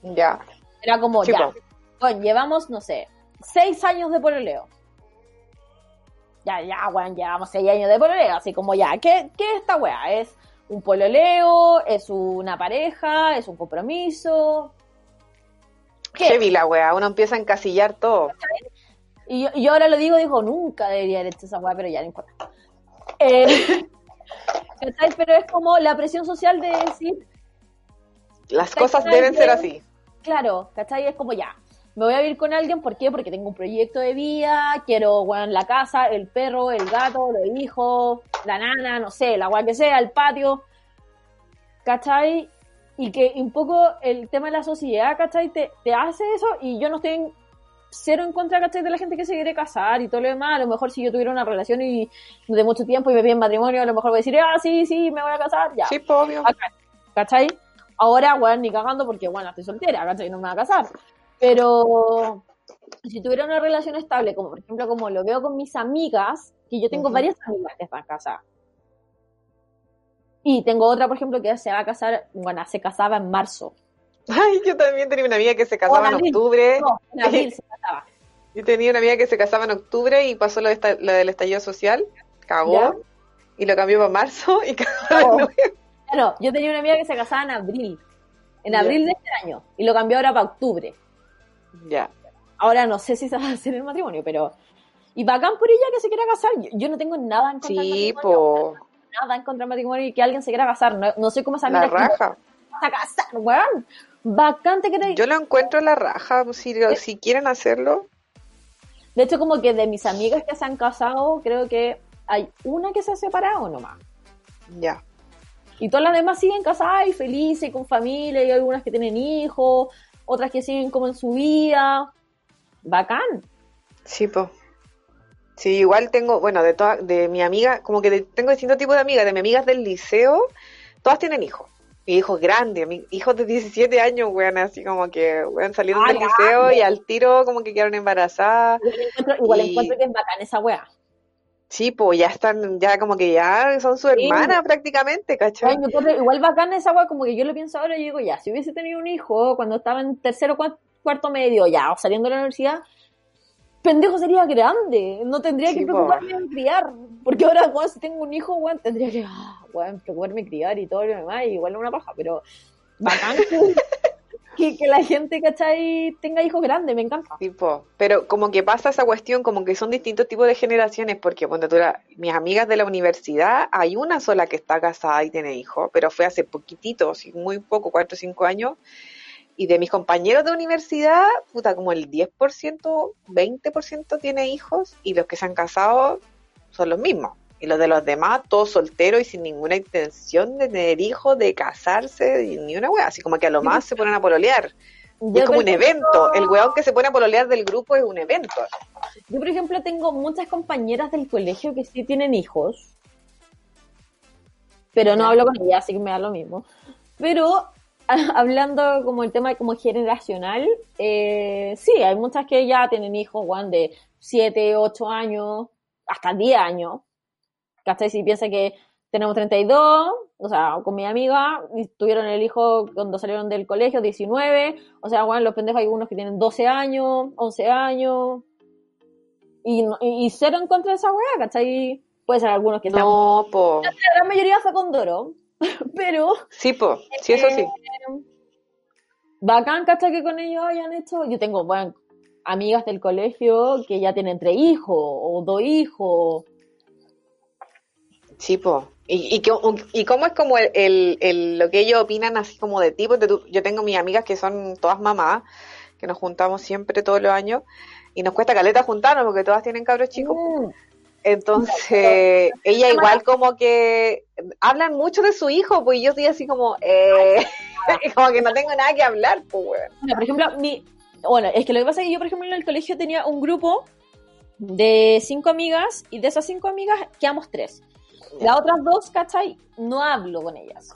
Ya. Era como, ya. Bueno, llevamos, no sé, seis años de pololeo. Ya, ya, weón, llevamos seis años de pololeo, así como ya, ¿qué, qué es esta weá? ¿Es un pololeo? ¿Es una pareja? ¿Es un compromiso? ¿Qué? Heavy la weá, uno empieza a encasillar todo. Y yo, yo ahora lo digo, digo, nunca debería haber hecho esa weá, pero ya no importa. Eh. Pero es como la presión social de decir, Las cosas deben ser así. Claro, ¿cachai? Es como ya, me voy a vivir con alguien, ¿por qué? Porque tengo un proyecto de vida, quiero, weón, la casa, el perro, el gato, los hijos, la nana, no sé, la weá que sea, el patio, ¿cachai? Y que un poco el tema de la sociedad, ¿cachai? Te, te hace eso y yo no estoy en- cero en contra, ¿cachai? De la gente que se quiere casar y todo lo demás. A lo mejor si yo tuviera una relación y de mucho tiempo y me piden matrimonio, a lo mejor voy a decir, ah, sí, sí, me voy a casar, ya. Sí, pues, obvio. ¿Cachai? Ahora, weón, ni cagando porque, bueno, estoy soltera, ¿cachai? No me voy a casar. Pero, si tuviera una relación estable, como por ejemplo como lo veo con mis amigas, que yo tengo Ujú. varias amigas que están casadas. Y tengo otra, por ejemplo, que se va a casar, bueno, se casaba en marzo. Ay, yo también tenía una amiga que se casaba en octubre. No, en abril se casaba. Yo tenía una amiga que se casaba en octubre y pasó lo, de esta- lo del estallido social, cagó ¿Ya? y lo cambió para marzo y cagó nuevo. Claro, yo tenía una amiga que se casaba en abril. En Ya. abril de este año. Y lo cambió ahora para octubre. Ya. Ahora no sé si se va a hacer el matrimonio, pero. Y bacán por ella que se quiera casar. Yo, yo no tengo nada en contra del Sí, matrimonio. po. Nada en contra del matrimonio y que alguien se quiera casar. No, no sé cómo esa La raja. a casar, weón. Bacán te queréis. Yo lo encuentro la raja, si, si quieren hacerlo. De hecho, como que de mis amigas que se han casado, creo que hay una que se ha separado nomás. Ya. Y todas las demás siguen casadas y felices, y con familia, y algunas que tienen hijos, otras que siguen como en su vida. Bacán. Sí, pues. Sí, igual tengo, bueno, de todas, de mi amiga, como que de- tengo distintos tipos de amigas, de mis amigas del liceo, todas tienen hijos. Y hijos grandes, mi- hijos de 17 años, weón, así como que, weón, salieron Ah, del liceo y al tiro como que quedaron embarazadas. Igual encuentro, igual Y- encuentro que es bacán esa wea. Sí, pues ya están, ya como que ya son su Sí. hermana prácticamente, ¿cachai? Ay, yo igual bacán esa wea, como que yo lo pienso ahora y digo, ya, si hubiese tenido un hijo cuando estaba en tercero o cuarto medio, ya, o saliendo de la universidad, pendejo sería grande, no tendría Sí, que preocuparme de criar, porque ahora, weón, si tengo un hijo, weón, tendría que, ah, weón, preocuparme de criar y todo lo demás, y igual es una paja, pero bacán que, que, la gente, ¿cachai?, tenga hijos grandes, me encanta. Tipo, pero como que pasa esa cuestión, como que son distintos tipos de generaciones, porque cuando tú la- mis amigas de la universidad, hay una sola que está casada y tiene hijos, pero fue hace poquitito, muy poco, cuatro o cinco años, y de mis compañeros de universidad, puta, como el 10%, 20% tiene hijos, y los que se han casado son los mismos. Y los de los demás, todos solteros y sin ninguna intención de tener hijos, de casarse, ni una wea, así como que a lo más se ponen a pololear. Yo, es como un evento. El weón que se pone a pololear del grupo es un evento. Yo, por ejemplo, tengo muchas compañeras del colegio que sí tienen hijos, pero no hablo con ellas, así que me da lo mismo. Pero hablando como el tema como generacional, eh, sí, hay muchas que ya tienen hijos, Juan, de 7, 8 años, hasta 10 años. ¿Cachai? Si piensa que tenemos 32, o sea, con mi amiga, y tuvieron el hijo cuando salieron del colegio, 19, o sea, bueno, los pendejos hay unos que tienen 12 años, 11 años, y, no- y, y cero en contra de esa weá, ¿cachai? Puede ser algunos que No, po. La gran mayoría fue con Doro, pero Sí, po. Sí, eso sí. eh, bacán, ¿cachai? Que con ellos hayan hecho. Yo tengo, bueno, amigas del colegio que ya tienen tres hijos o dos hijos. Sí, po. ¿Y, y, y cómo es como el, el- el- lo que ellos opinan así como de ti? Porque tú- yo tengo mis amigas que son todas mamás, que nos juntamos siempre todos los años, y nos cuesta caleta juntarnos porque todas tienen cabros chicos. Mm, Entonces, ella igual como que hablan mucho de su hijo, pues y yo estoy así como, eh, como que no tengo nada que hablar, pues. Bueno, por ejemplo, mi, bueno, es que lo que pasa es que yo, por ejemplo, en el colegio tenía un grupo de cinco amigas y de esas cinco amigas quedamos tres. Las otras dos, ¿cachai? No hablo con ellas.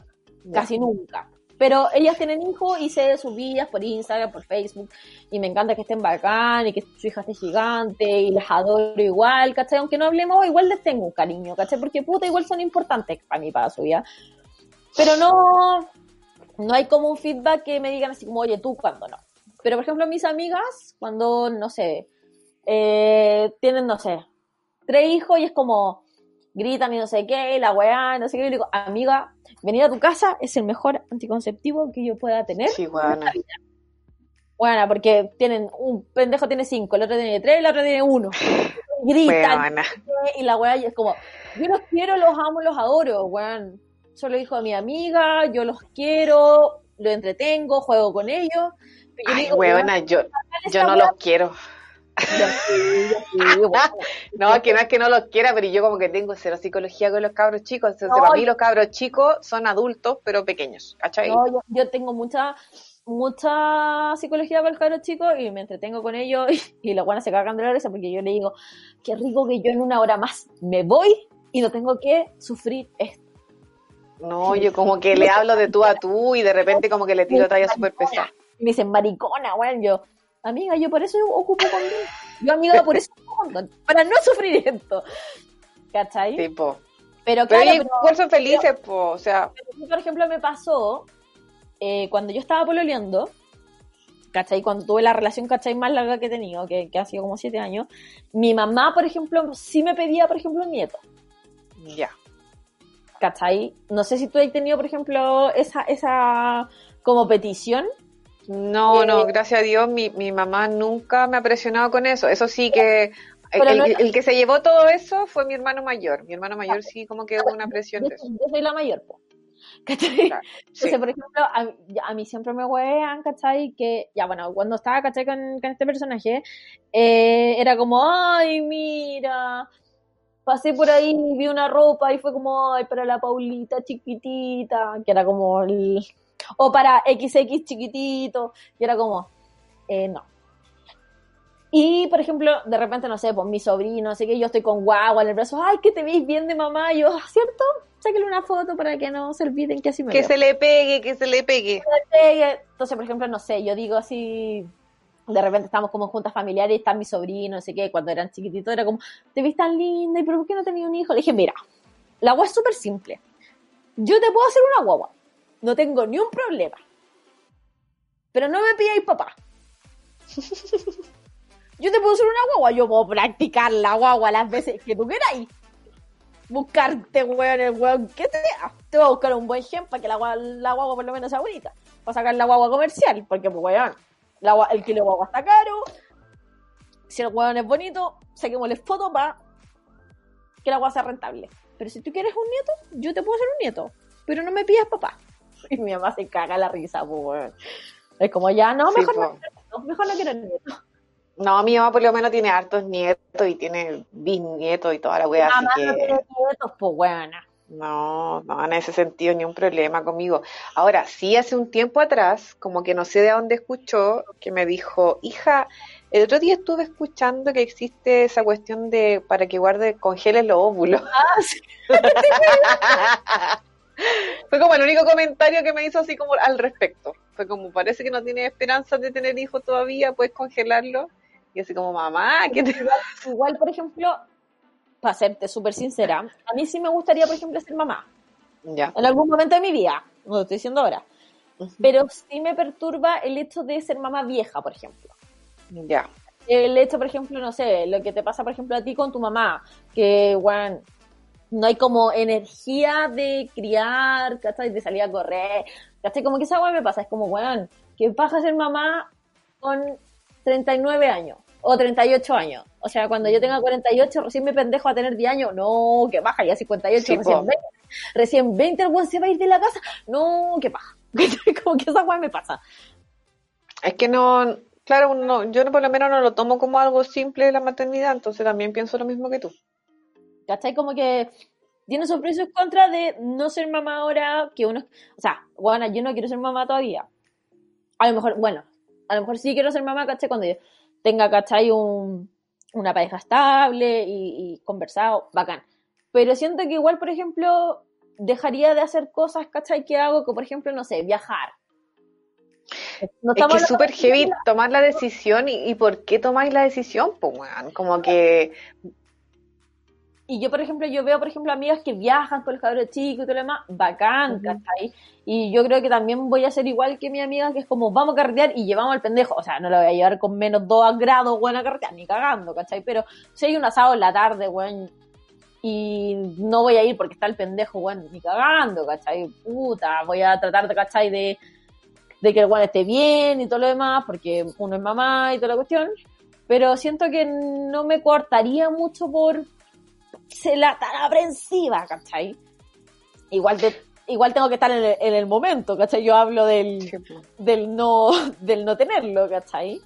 Casi nunca. Pero ellas tienen hijos y sé de sus vidas por Instagram, por Facebook. Y me encanta que estén bacán y que su hija esté gigante y las adoro igual, ¿cachai? Aunque no hablemos, igual les tengo un cariño, ¿cachai? Porque puta, igual son importantes para mí, para su vida. Pero no, no hay como un feedback que me digan así como, oye, tú, cuando no. Pero, por ejemplo, mis amigas, cuando, no sé, eh, tienen, no sé, tres hijos y es como, gritan y no sé qué, y la weá, no sé qué, y le digo, amiga, venir a tu casa es el mejor anticonceptivo que yo pueda tener. Sí, weón. Bueno, porque tienen, un pendejo tiene cinco, el otro tiene tres, el otro tiene uno. Gritan y la weá es como, yo los quiero, los amo, los adoro, weón. Solo hijo de mi amiga, yo los quiero, los entretengo, juego con ellos. Yo Ay, digo, weona, yo, yo no weá- los quiero. Sí, sí. No, que no es que no los quiera, pero yo como que tengo cero psicología con los cabros chicos. Entonces, No, para mí los cabros chicos son adultos, pero pequeños, ¿cachai? No, yo, yo tengo mucha mucha psicología con los cabros chicos y me entretengo con ellos y, y los buenos se cagan de la risa porque yo le digo, qué rico que yo en una hora más me voy y no tengo que sufrir esto. No, yo como que le hablo de tú a tú y de repente como que le tiro talla súper pesada. Me dicen, maricona, weón, yo, Amiga, yo por eso ocupo condón. Yo, amiga, por eso ocupo condón. Para no sufrir esto. ¿Cachai? Tipo. Pero claro, pero- igual son felices, po, o sea, pero por ejemplo, me pasó eh, cuando yo estaba pololeando, ¿cachai? Cuando tuve la relación, ¿cachai? Más larga que he tenido, que, que ha sido como siete años. Mi mamá, por ejemplo, sí me pedía, por ejemplo, un nieto. ya. ¿Cachai? No sé si tú has tenido, por ejemplo, esa, esa como petición. No, Eh, no, gracias a Dios, mi, mi mamá nunca me ha presionado con eso. Eso sí que Pero el, no- el- el que se llevó todo eso fue mi hermano mayor. Mi hermano mayor sí como que hubo una presión Yo, de eso. yo soy la mayor, po. ¿Cachai? Claro, sí. Entonces, por ejemplo, a, a mí siempre me huean, ¿cachai? Que, ya bueno, cuando estaba, ¿cachai? Con, con este personaje, eh, era como, ay, mira, pasé por ahí, vi una ropa y fue como, ay, para la Paulita chiquitita, que era como el, o para XX chiquitito, y era como, eh, no. Y, por ejemplo, de repente, no sé, pues mi sobrino, así que yo estoy con guagua en el brazo, ay, que te veis bien de mamá, y yo, "Ah, ¿cierto? Sáquenle una foto para que no se olviden que así me Que veo. se le pegue, que se le pegue. pegue. Entonces, por ejemplo, no sé, yo digo así, de repente estamos como juntas familiares y está mi sobrino, no sé qué, cuando eran chiquititos era como, te ves tan linda, ¿y pero por qué no tenía un hijo? Le dije, mira, la agua es súper simple. Yo te puedo hacer una guagua, no tengo ni un problema. Pero no me pidáis papá. Yo te puedo hacer una guagua, yo puedo practicar la guagua las veces que tú queráis. Buscarte, weón, el weón que sea. Te voy a buscar un buen gen para que la, la guagua por lo menos sea bonita. Para sacar la guagua comercial, porque, pues, weón, la el kilo de guagua está caro. Si el weón es bonito, saquémosle fotos para que la guagua sea rentable. Pero si tú quieres un nieto, yo te puedo hacer un nieto. Pero no me pidas papá. Y mi mamá se caga la risa, pues. Es como, ya, no, mejor no, no, mejor no quiero nieto. No, mi mamá por lo menos tiene hartos nietos y tiene bisnietos y toda la wea, así Mamá no que tiene nietos, pues, weona. no, no, en ese sentido ni un problema conmigo. Ahora, sí hace un tiempo atrás, como que no sé de dónde escuchó, que me dijo, hija, el otro día estuve escuchando que existe esa cuestión de para que guarde, congeles los óvulos. Ah, sí. Fue como el único comentario que me hizo así como al respecto. Fue como, parece que no tiene esperanzas de tener hijos todavía, puedes congelarlo. Y así como, mamá, ¿qué te Igual, por ejemplo, para serte súper sincera, a mí sí me gustaría, por ejemplo, ser mamá. Ya, En algún momento de mi vida, no lo estoy diciendo ahora. Pero sí me perturba el hecho de ser mamá vieja, por ejemplo. ya. El hecho, por ejemplo, no sé, lo que te pasa, por ejemplo, a ti con tu mamá, que, bueno, no hay como energía de criar, ¿cachai? De salir a correr, ¿cachai? Como que esa weá me pasa, es como, weón, que baja a ser mamá con 39 años o 38 años. O sea, cuando yo tenga 48, recién me pendejo a tener 10 años. No, que baja, ya 58, Sí, recién po. 20. Recién 20 el weón se va a ir de la casa. No, que baja. como que esa weá me pasa. Es que no, claro, no, yo por lo menos no lo tomo como algo simple de la maternidad, entonces también pienso lo mismo que tú. ¿Cachai? Como que tiene sus sus contras de no ser mamá ahora, que uno... O sea, bueno, yo no quiero ser mamá todavía. A lo mejor, bueno, a lo mejor sí quiero ser mamá, ¿cachai? Cuando yo tenga, ¿cachai? Un, una pareja estable y, y conversado, bacán. Pero siento que igual, por ejemplo, dejaría de hacer cosas, ¿cachai? Que hago, que por ejemplo, no sé, viajar. No Es que es súper heavy tomar la decisión y, y por qué tomáis la decisión, pues, weón. Como que, Y yo, por ejemplo, yo veo, por ejemplo, amigas que viajan con los cabros chicos y todo lo demás, bacán. ¿cachai? Y yo creo que también voy a ser igual que mi amiga, que es como, vamos a carretear y llevamos al pendejo. O sea, no lo voy a llevar con menos 2 grados, weón, a carretear, ni cagando, ¿cachai? Pero si hay un asado en la tarde, weón, y no voy a ir porque está el pendejo, weón, ni cagando, ¿cachai? Puta, voy a tratar de, ¿cachai? De, de que el weón esté bien y todo lo demás, porque uno es mamá y toda la cuestión. Pero siento que no me cortaría mucho por ser la tan aprensiva, ¿cachai? Igual, de, igual tengo que estar en el, en el momento, ¿cachai? Yo hablo del, del, no, del no tenerlo, ¿cachai?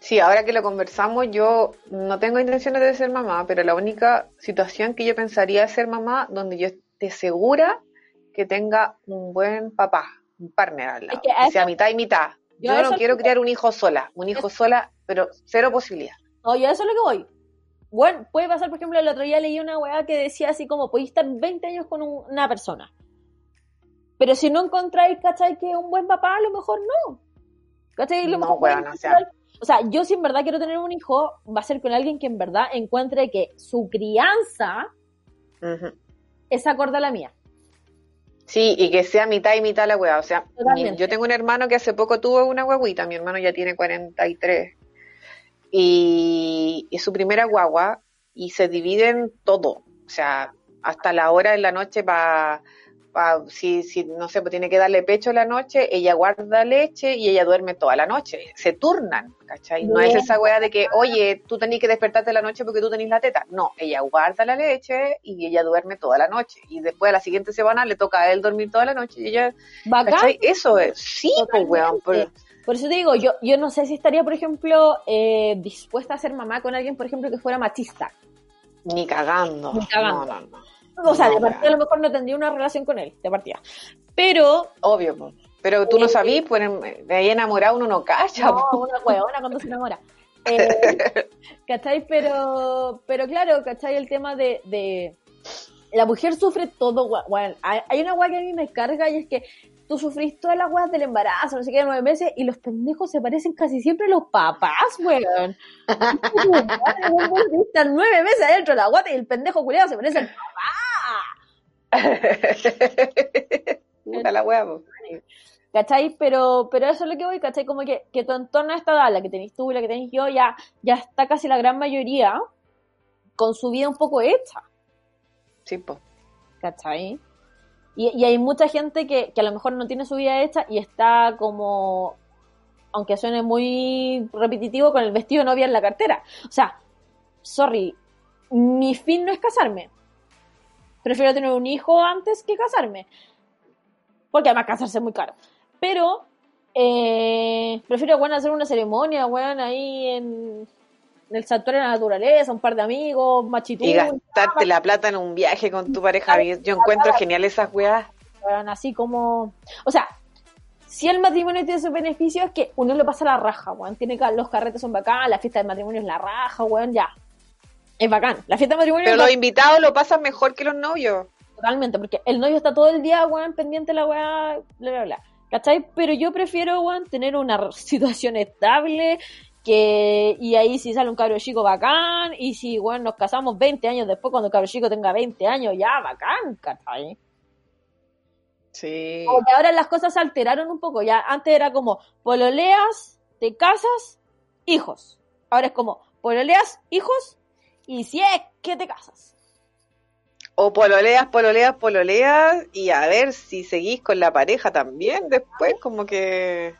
Sí, ahora que lo conversamos, yo no tengo intenciones de ser mamá, pero la única situación que yo pensaría es ser mamá donde yo esté segura que tenga un buen papá, un partner al lado, Es que sea mitad y mitad. yo no quiero criar un hijo sola, un hijo sola, pero cero posibilidad. No, yo eso es lo que voy. Bueno, puede pasar, por ejemplo, el otro día leí una weá que decía así como, podéis estar 20 años con un- una persona. Pero si no encontráis, ¿cachai? Que un buen papá, a lo mejor no. ¿Cachai? Lo No, mejor weón, podéis o sea. O sea, yo si en verdad quiero tener un hijo, va a ser con alguien que en verdad encuentre que su crianza es acorde a la mía. Sí, y que sea mitad y mitad la hueá. O sea, mi- yo tengo un hermano que hace poco tuvo una guaguita, mi hermano ya tiene 43. Y es su primera guagua y se dividen todo. O sea, hasta la hora de la noche para... si, si, no sé, pues tiene que darle pecho la noche, ella guarda leche y ella duerme toda la noche. Se turnan, ¿cachai? No es esa weá de que, oye, tú tenés que despertarte la noche porque tú tenés la teta. No, ella guarda la leche y ella duerme toda la noche. Y después a la siguiente semana le toca a él dormir toda la noche y ella, Bacán. ¿cachai? Eso es, sí, pues weón. Totalmente. Por- eso te digo, yo, yo no sé si estaría, por ejemplo, eh, dispuesta a ser mamá con alguien, por ejemplo, que fuera machista. ni cagando. Ni cagando. No, no, no. O sea, de partida a lo mejor no tendría una relación con él, de partida. Pero, Obvio, pues. Pero tú no sabís, pues de ahí enamorado uno no cacha. no, po. una huevona cuando se enamora. Eh, ¿Cachai? Pero, pero claro, ¿cachai? El tema de, de la mujer sufre todo, bueno, hay, una weá que a mí me carga y es que tú sufrís todas las weas del embarazo, no sé qué, nueve meses, y los pendejos se parecen casi siempre a los papás, weón. Están nueve meses adentro de la guata y el pendejo culiado se parece al Puta la wea, po. ¿Cachai? Pero, pero eso es lo que voy, ¿cachai? Como que, que tu entorno a esta edad, la que tenés tú y la que tenés yo, ya, ya está casi la gran mayoría con su vida un poco hecha, Sí, po. ¿cachai? Y, hay mucha gente que, que a lo mejor no tiene su vida hecha y está como, aunque suene muy repetitivo, con el vestido novia en la cartera. O sea, sorry, mi fin no es casarme. Prefiero tener un hijo antes que casarme. Porque además casarse es muy caro. Pero eh, prefiero, bueno, hacer una ceremonia, weón, ahí en el santuario de la naturaleza, un par de amigos, machitú, Y gastarte la plata en un viaje con tu pareja. Yo encuentro genial esas weas. así como... O sea, si el matrimonio tiene sus beneficios, es que uno le pasa la raja, weón. Tiene ca- los carretes son bacán, la fiesta de matrimonio es la raja, weón, ya. Es bacán. La fiesta de matrimonio Pero es los bacán, invitados lo pasan mejor que los novios. totalmente, porque el novio está todo el día, weón, pendiente de la weá, bla, bla, bla. ¿Cachai? Pero yo prefiero, weón, tener una situación estable, que y ahí si sale un cabro chico bacán, y si, weón, nos casamos 20 años después, cuando el cabro chico tenga 20 años, ya, bacán, ¿cachai? Sí. Como que ahora las cosas se alteraron un poco. Ya antes era como pololeas, te casas, hijos. Ahora es como pololeas, hijos, y si es que te casas. O pololeas, pololeas, pololeas, y a ver si seguís con la pareja también después, como que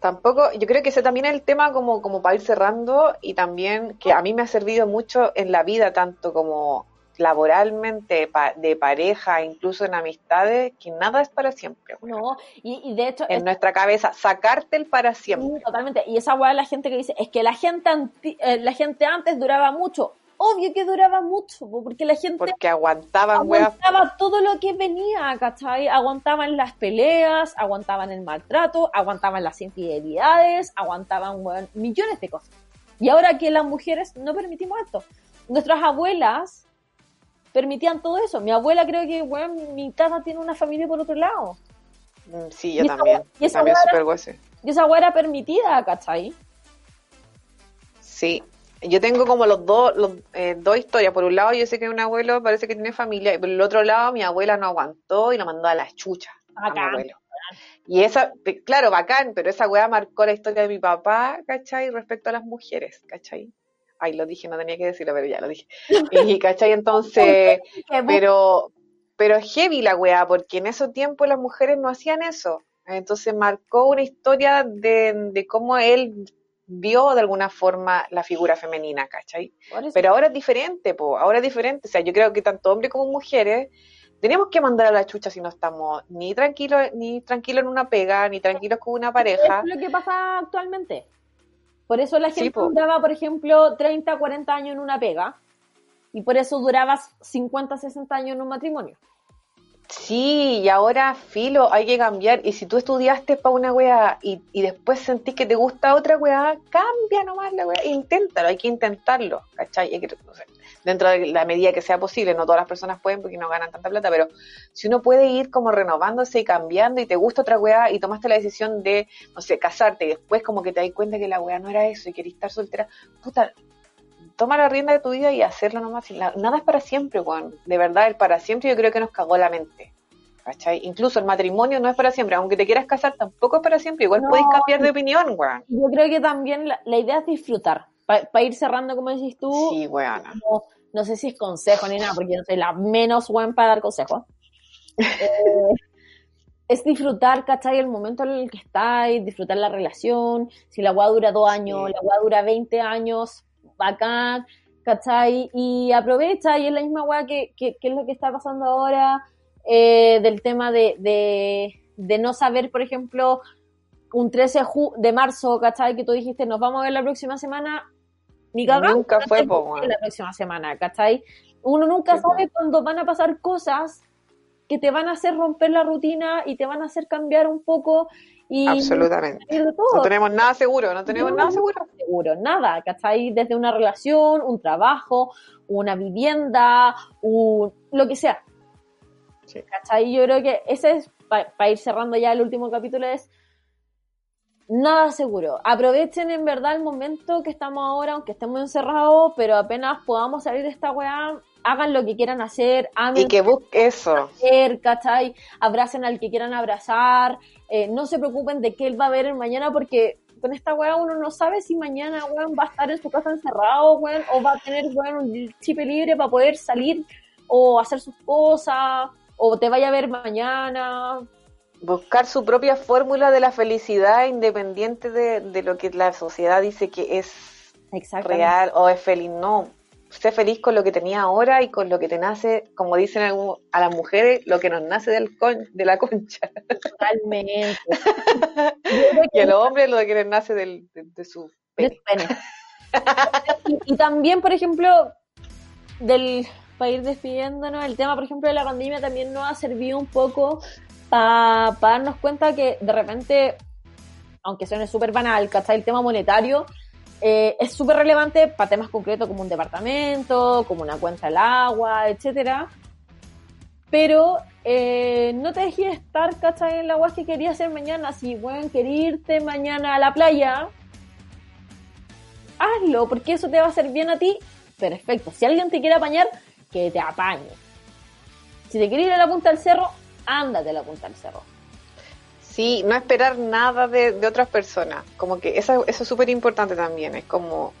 tampoco, yo creo que ese también es el tema como, como para ir cerrando y también que a mí me ha servido mucho en la vida, tanto como laboralmente, pa- de pareja, incluso en amistades, que nada es para siempre. No, y, y de hecho, En es- nuestra cabeza, sacarte el para siempre. sí, totalmente. Y esa weá la gente que dice, es que la gente, anti- eh, la gente antes duraba mucho. Obvio que duraba mucho, po, porque la gente Porque aguantaban, weas. aguantaba todo lo que venía, ¿cachai? Aguantaban las peleas, aguantaban el maltrato, aguantaban las infidelidades, aguantaban weón, millones de cosas. Y ahora que las mujeres no permitimos esto. Nuestras abuelas permitían todo eso. Mi abuela creo que, weón, mi tata tiene una familia por otro lado. Mm, Sí, yo Y también. y esa también era-. Y esa weá era permitida, ¿cachai? Sí, yo tengo como los dos, los, eh, dos historias. Por un lado, yo sé que un abuelo parece que tiene familia, y por el otro lado, mi abuela no aguantó y lo mandó a las chuchas a mi abuelo. Y esa, claro, bacán, pero esa weá marcó la historia de mi papá, ¿cachai? Respecto a las mujeres, ¿cachai? Ay, lo dije, no tenía que decirlo, pero ya lo dije. Y, ¿cachai? Entonces, pero, pero es heavy la weá, porque en esos tiempos las mujeres no hacían eso. Entonces marcó una historia de, de cómo él vio de alguna forma la figura femenina, ¿cachai? Pero ahora es diferente, po, ahora es diferente. O sea, yo creo que tanto hombres como mujeres tenemos que mandar a la chucha si no estamos ni tranquilos, ni tranquilos en una pega, ni tranquilos con una pareja. Es lo que pasa actualmente. Por eso la Sí, gente po. duraba, por ejemplo, 30, 40 años en una pega. Y por eso durabas 50, 60 años en un matrimonio. Sí, y ahora, filo, hay que cambiar. Y si tú estudiaste para una weá y, y después sentís que te gusta otra weá, cambia nomás la weá. Inténtalo, hay que intentarlo, ¿cachai? Hay que- dentro de la medida que sea posible, no todas las personas pueden porque no ganan tanta plata, pero si uno puede ir como renovándose y cambiando y te gusta otra weá y tomaste la decisión de, no sé, casarte y después como que te das cuenta que la weá no era eso y querés estar soltera, puta, toma la rienda de tu vida y hacerlo nomás. nada es para siempre, weón. De verdad, el para siempre yo creo que nos cagó la mente. ¿Cachai? Incluso el matrimonio no es para siempre, aunque te quieras casar tampoco es para siempre, igual podéis cambiar de opinión, weón. Yo creo que también la, idea es disfrutar, para ir cerrando como decís tú. Sí, weón. No, sé si es consejo ni nada, porque yo no soy la menos weón para dar consejos. Eh, es disfrutar, ¿cachai? El momento en el que estáis, disfrutar la relación, si la weá dura dos años, la weá dura 20 años, bacán, ¿cachai? Y aprovecha, y es la misma weá que, que, es lo que está pasando ahora, eh, del tema de, de, no saber, por ejemplo, un 13 de marzo, ¿cachai? Que tú dijiste, nos vamos a ver la próxima semana, ni cagando. Nunca fue, La próxima semana, ¿cachai? Uno nunca sabe cuándo van a pasar cosas que te van a hacer romper la rutina y te van a hacer cambiar un poco Absolutamente. No tenemos nada seguro, no tenemos nada seguro. Seguro, nada, ¿cachai? Desde una relación, un trabajo, una vivienda, un, lo que sea. ¿Cachai? Yo creo que ese es, para ir cerrando ya el último capítulo, es nada seguro. Aprovechen en verdad el momento que estamos ahora, aunque estemos encerrados, pero apenas podamos salir de esta weá, hagan lo que quieran hacer, amen. Y que busquen eso. Hacer, ¿cachai? Abracen al que quieran abrazar, eh, no se preocupen de qué él va a ver el mañana porque con esta weá uno no sabe si mañana weón va a estar en su casa encerrado, weón, o va a tener weón un chip libre para poder salir o hacer sus cosas, o te vaya a ver mañana. Buscar su propia fórmula de la felicidad independiente de, de lo que la sociedad dice que es real o es feliz. No, sé feliz con lo que tenía ahora y con lo que te nace, como dicen a las mujeres, lo que nos nace del de la concha. Totalmente. y el hombre lo que les nace del, de, su pene. y, también, por ejemplo, del para ir despidiéndonos, el tema, por ejemplo, de la pandemia también nos ha servido un poco para darnos cuenta que de repente, aunque suene súper banal, ¿cachai? El tema monetario eh, es súper relevante para temas concretos como un departamento, como una cuenta del agua, etcétera. Pero eh, no te dejes estar, ¿cachai? En la agua que querías hacer mañana. Si, bueno, querer irte mañana a la playa, hazlo, porque eso te va a hacer bien a ti. Perfecto. Si alguien te quiere apañar, que te apañe. Si te quieres ir a la punta del cerro, ándate a la punta del cerro. Sí, no esperar nada de, otras personas. Como que eso, eso es súper importante también. Es como.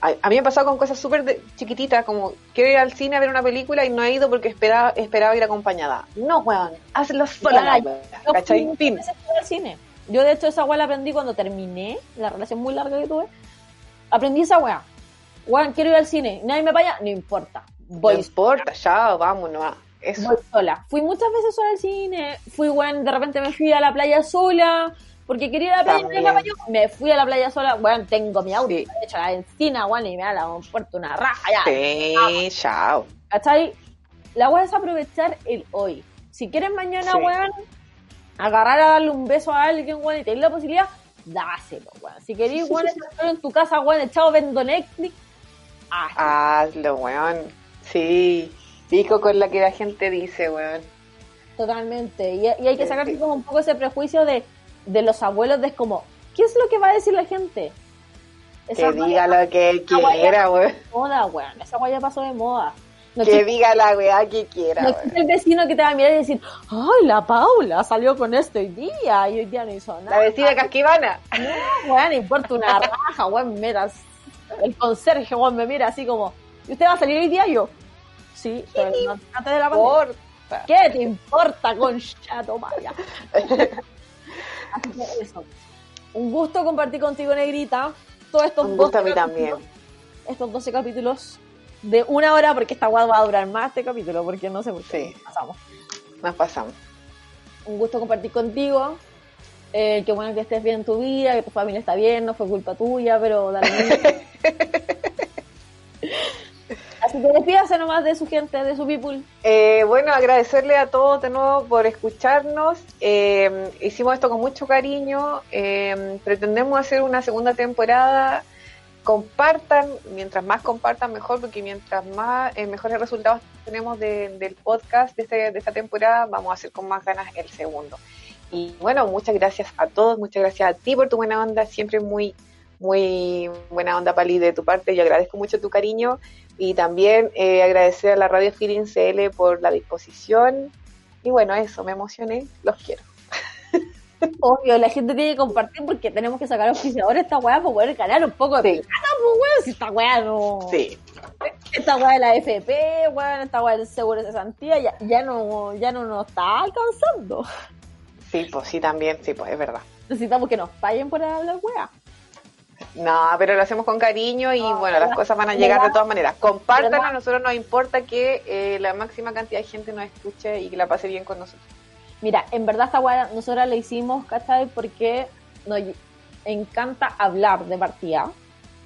A, mí me ha pasado con cosas súper chiquititas, como quiero ir al cine a ver una película y no he ido porque esperaba, esperaba ir acompañada. No, weón, hazlo sola. Yo ¿Cachai? Fin. Al cine. Yo, de hecho, esa weá la aprendí cuando terminé la relación muy larga que tuve. Aprendí esa weá. Weón, quiero ir al cine. Nadie me vaya, no importa. Voy no importa, ya, vámonos. Voy sola. Fui muchas veces sola al cine. Fui, bueno, de repente me fui a la playa sola. Porque quería ir a la playa y me fui a la playa sola. Bueno, tengo mi auto. Sí. De hecho, la encina, bueno, y me da la puerto una raja ya. Sí, chao. ¿Cachai? La weá es aprovechar el hoy. Si quieres mañana, weón, agarrar a darle un beso a alguien, weón, y tener la posibilidad, dáselo, weón. Si querés, weón, estar en tu casa, weón, echado vendo Netflix, hazlo. Hazlo, weón. Sí. Pico con la que la gente dice, weón. Totalmente. Y, hay que sacar como un poco ese prejuicio de, de los abuelos de como, ¿qué es lo que va a decir la gente? que diga lo que quiera, weón. Moda, weón. Esa guaya pasó de moda. que diga la weá que quiera. No el vecino que te va a mirar y decir, ay, la Paula salió con esto hoy día y hoy día no hizo nada. La vecina casquivana. No, weón, importa una raja, weón, mira. El conserje, weón, me mira así como, ¿y usted va a salir hoy día? yo, Sí, pero antes de la. ¿Qué te importa, concha Maya? Así que eso. Un gusto compartir contigo, Negrita. Todos estos Un gusto a mí también. Estos 12 capítulos de una hora, porque esta guada va a durar más este capítulo, porque no sé por qué. Sí. Pasamos. Nos pasamos. Un gusto compartir contigo. Eh, qué bueno que estés bien en tu vida, que tu familia está bien, no fue culpa tuya, pero dale. Así que despídase nomás de su gente, de su people. Eh, bueno, agradecerle a todos de nuevo por escucharnos. Eh, hicimos esto con mucho cariño. Eh, pretendemos hacer una segunda temporada compartan, mientras más compartan mejor, porque mientras más eh, mejores resultados tenemos del podcast de, este, de esta temporada, vamos a hacer con más ganas el segundo. Y bueno, muchas gracias a todos, muchas gracias a ti por tu buena onda, siempre muy, muy buena onda, Pali, de tu parte. Yo agradezco mucho tu cariño y también eh, agradecer a la Radio Feeling CL por la disposición. Y bueno, eso, me emocioné, los quiero. Obvio, la gente tiene que compartir porque tenemos que sacar auspiciadores esta weá para poder ganar un poco de plata, pues weón, si esta weá no. Sí. Esta weá de la FP, weón, esta weá del seguro de cesantía ya, ya no, ya no nos está alcanzando. Sí, pues sí, también, sí, pues es verdad. Necesitamos que nos paguen por hablar weá. No, pero lo hacemos con cariño y bueno, las cosas van a llegar de todas maneras. Compártanlo, a nosotros nos importa que eh, la máxima cantidad de gente nos escuche y que la pase bien con nosotros. Mira, en verdad esta weá nosotros la hicimos, ¿cachai? Porque nos encanta hablar de partida.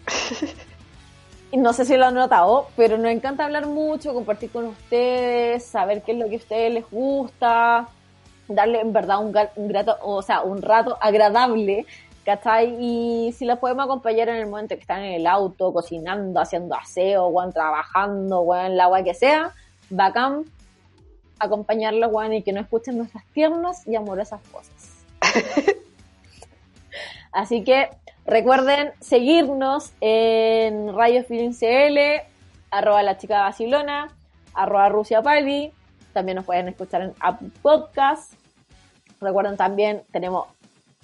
no sé si lo han notado, pero nos encanta hablar mucho, compartir con ustedes, saber qué es lo que a ustedes les gusta, darle en verdad un, un grato, o sea, un rato agradable ¿cachai? Y si las podemos acompañar en el momento que están en el auto, cocinando, haciendo aseo, o trabajando, o en la agua que sea, bacán acompañarlos, weón, y que no escuchen nuestras tiernas y amorosas voces. Así que recuerden seguirnos en Radio Feeling CL, arroba la chica Basilona, arroba Rusia Palvi, también nos pueden escuchar en Apple Podcast. Recuerden también, tenemos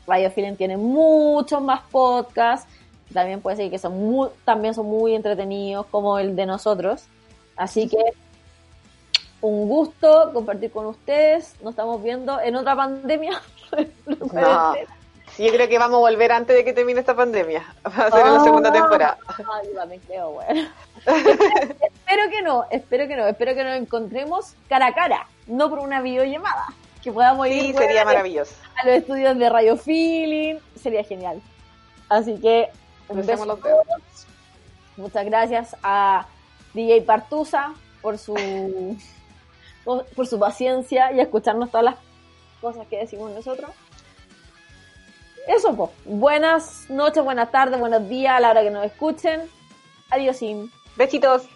Radio Feeling tiene muchos más podcasts. También puede ser que son muy, también son muy entretenidos como el de nosotros. Así que un gusto compartir con ustedes. Nos estamos viendo en otra pandemia. no. Sí, yo creo que vamos a volver antes de que termine esta pandemia. Va a ser en la segunda temporada. Ay, también creo, bueno. espero que no, espero que no, espero que nos encontremos cara a cara, no por una videollamada que podamos sí, sería maravilloso. A los estudios de Radio Feeling, sería genial. Así que un beso los Muchas gracias a DJ Partusa por su por su paciencia y escucharnos todas las cosas que decimos nosotros. Eso, pues. Buenas noches, buenas tardes, buenos días a la hora que nos escuchen. Adiós. Besitos.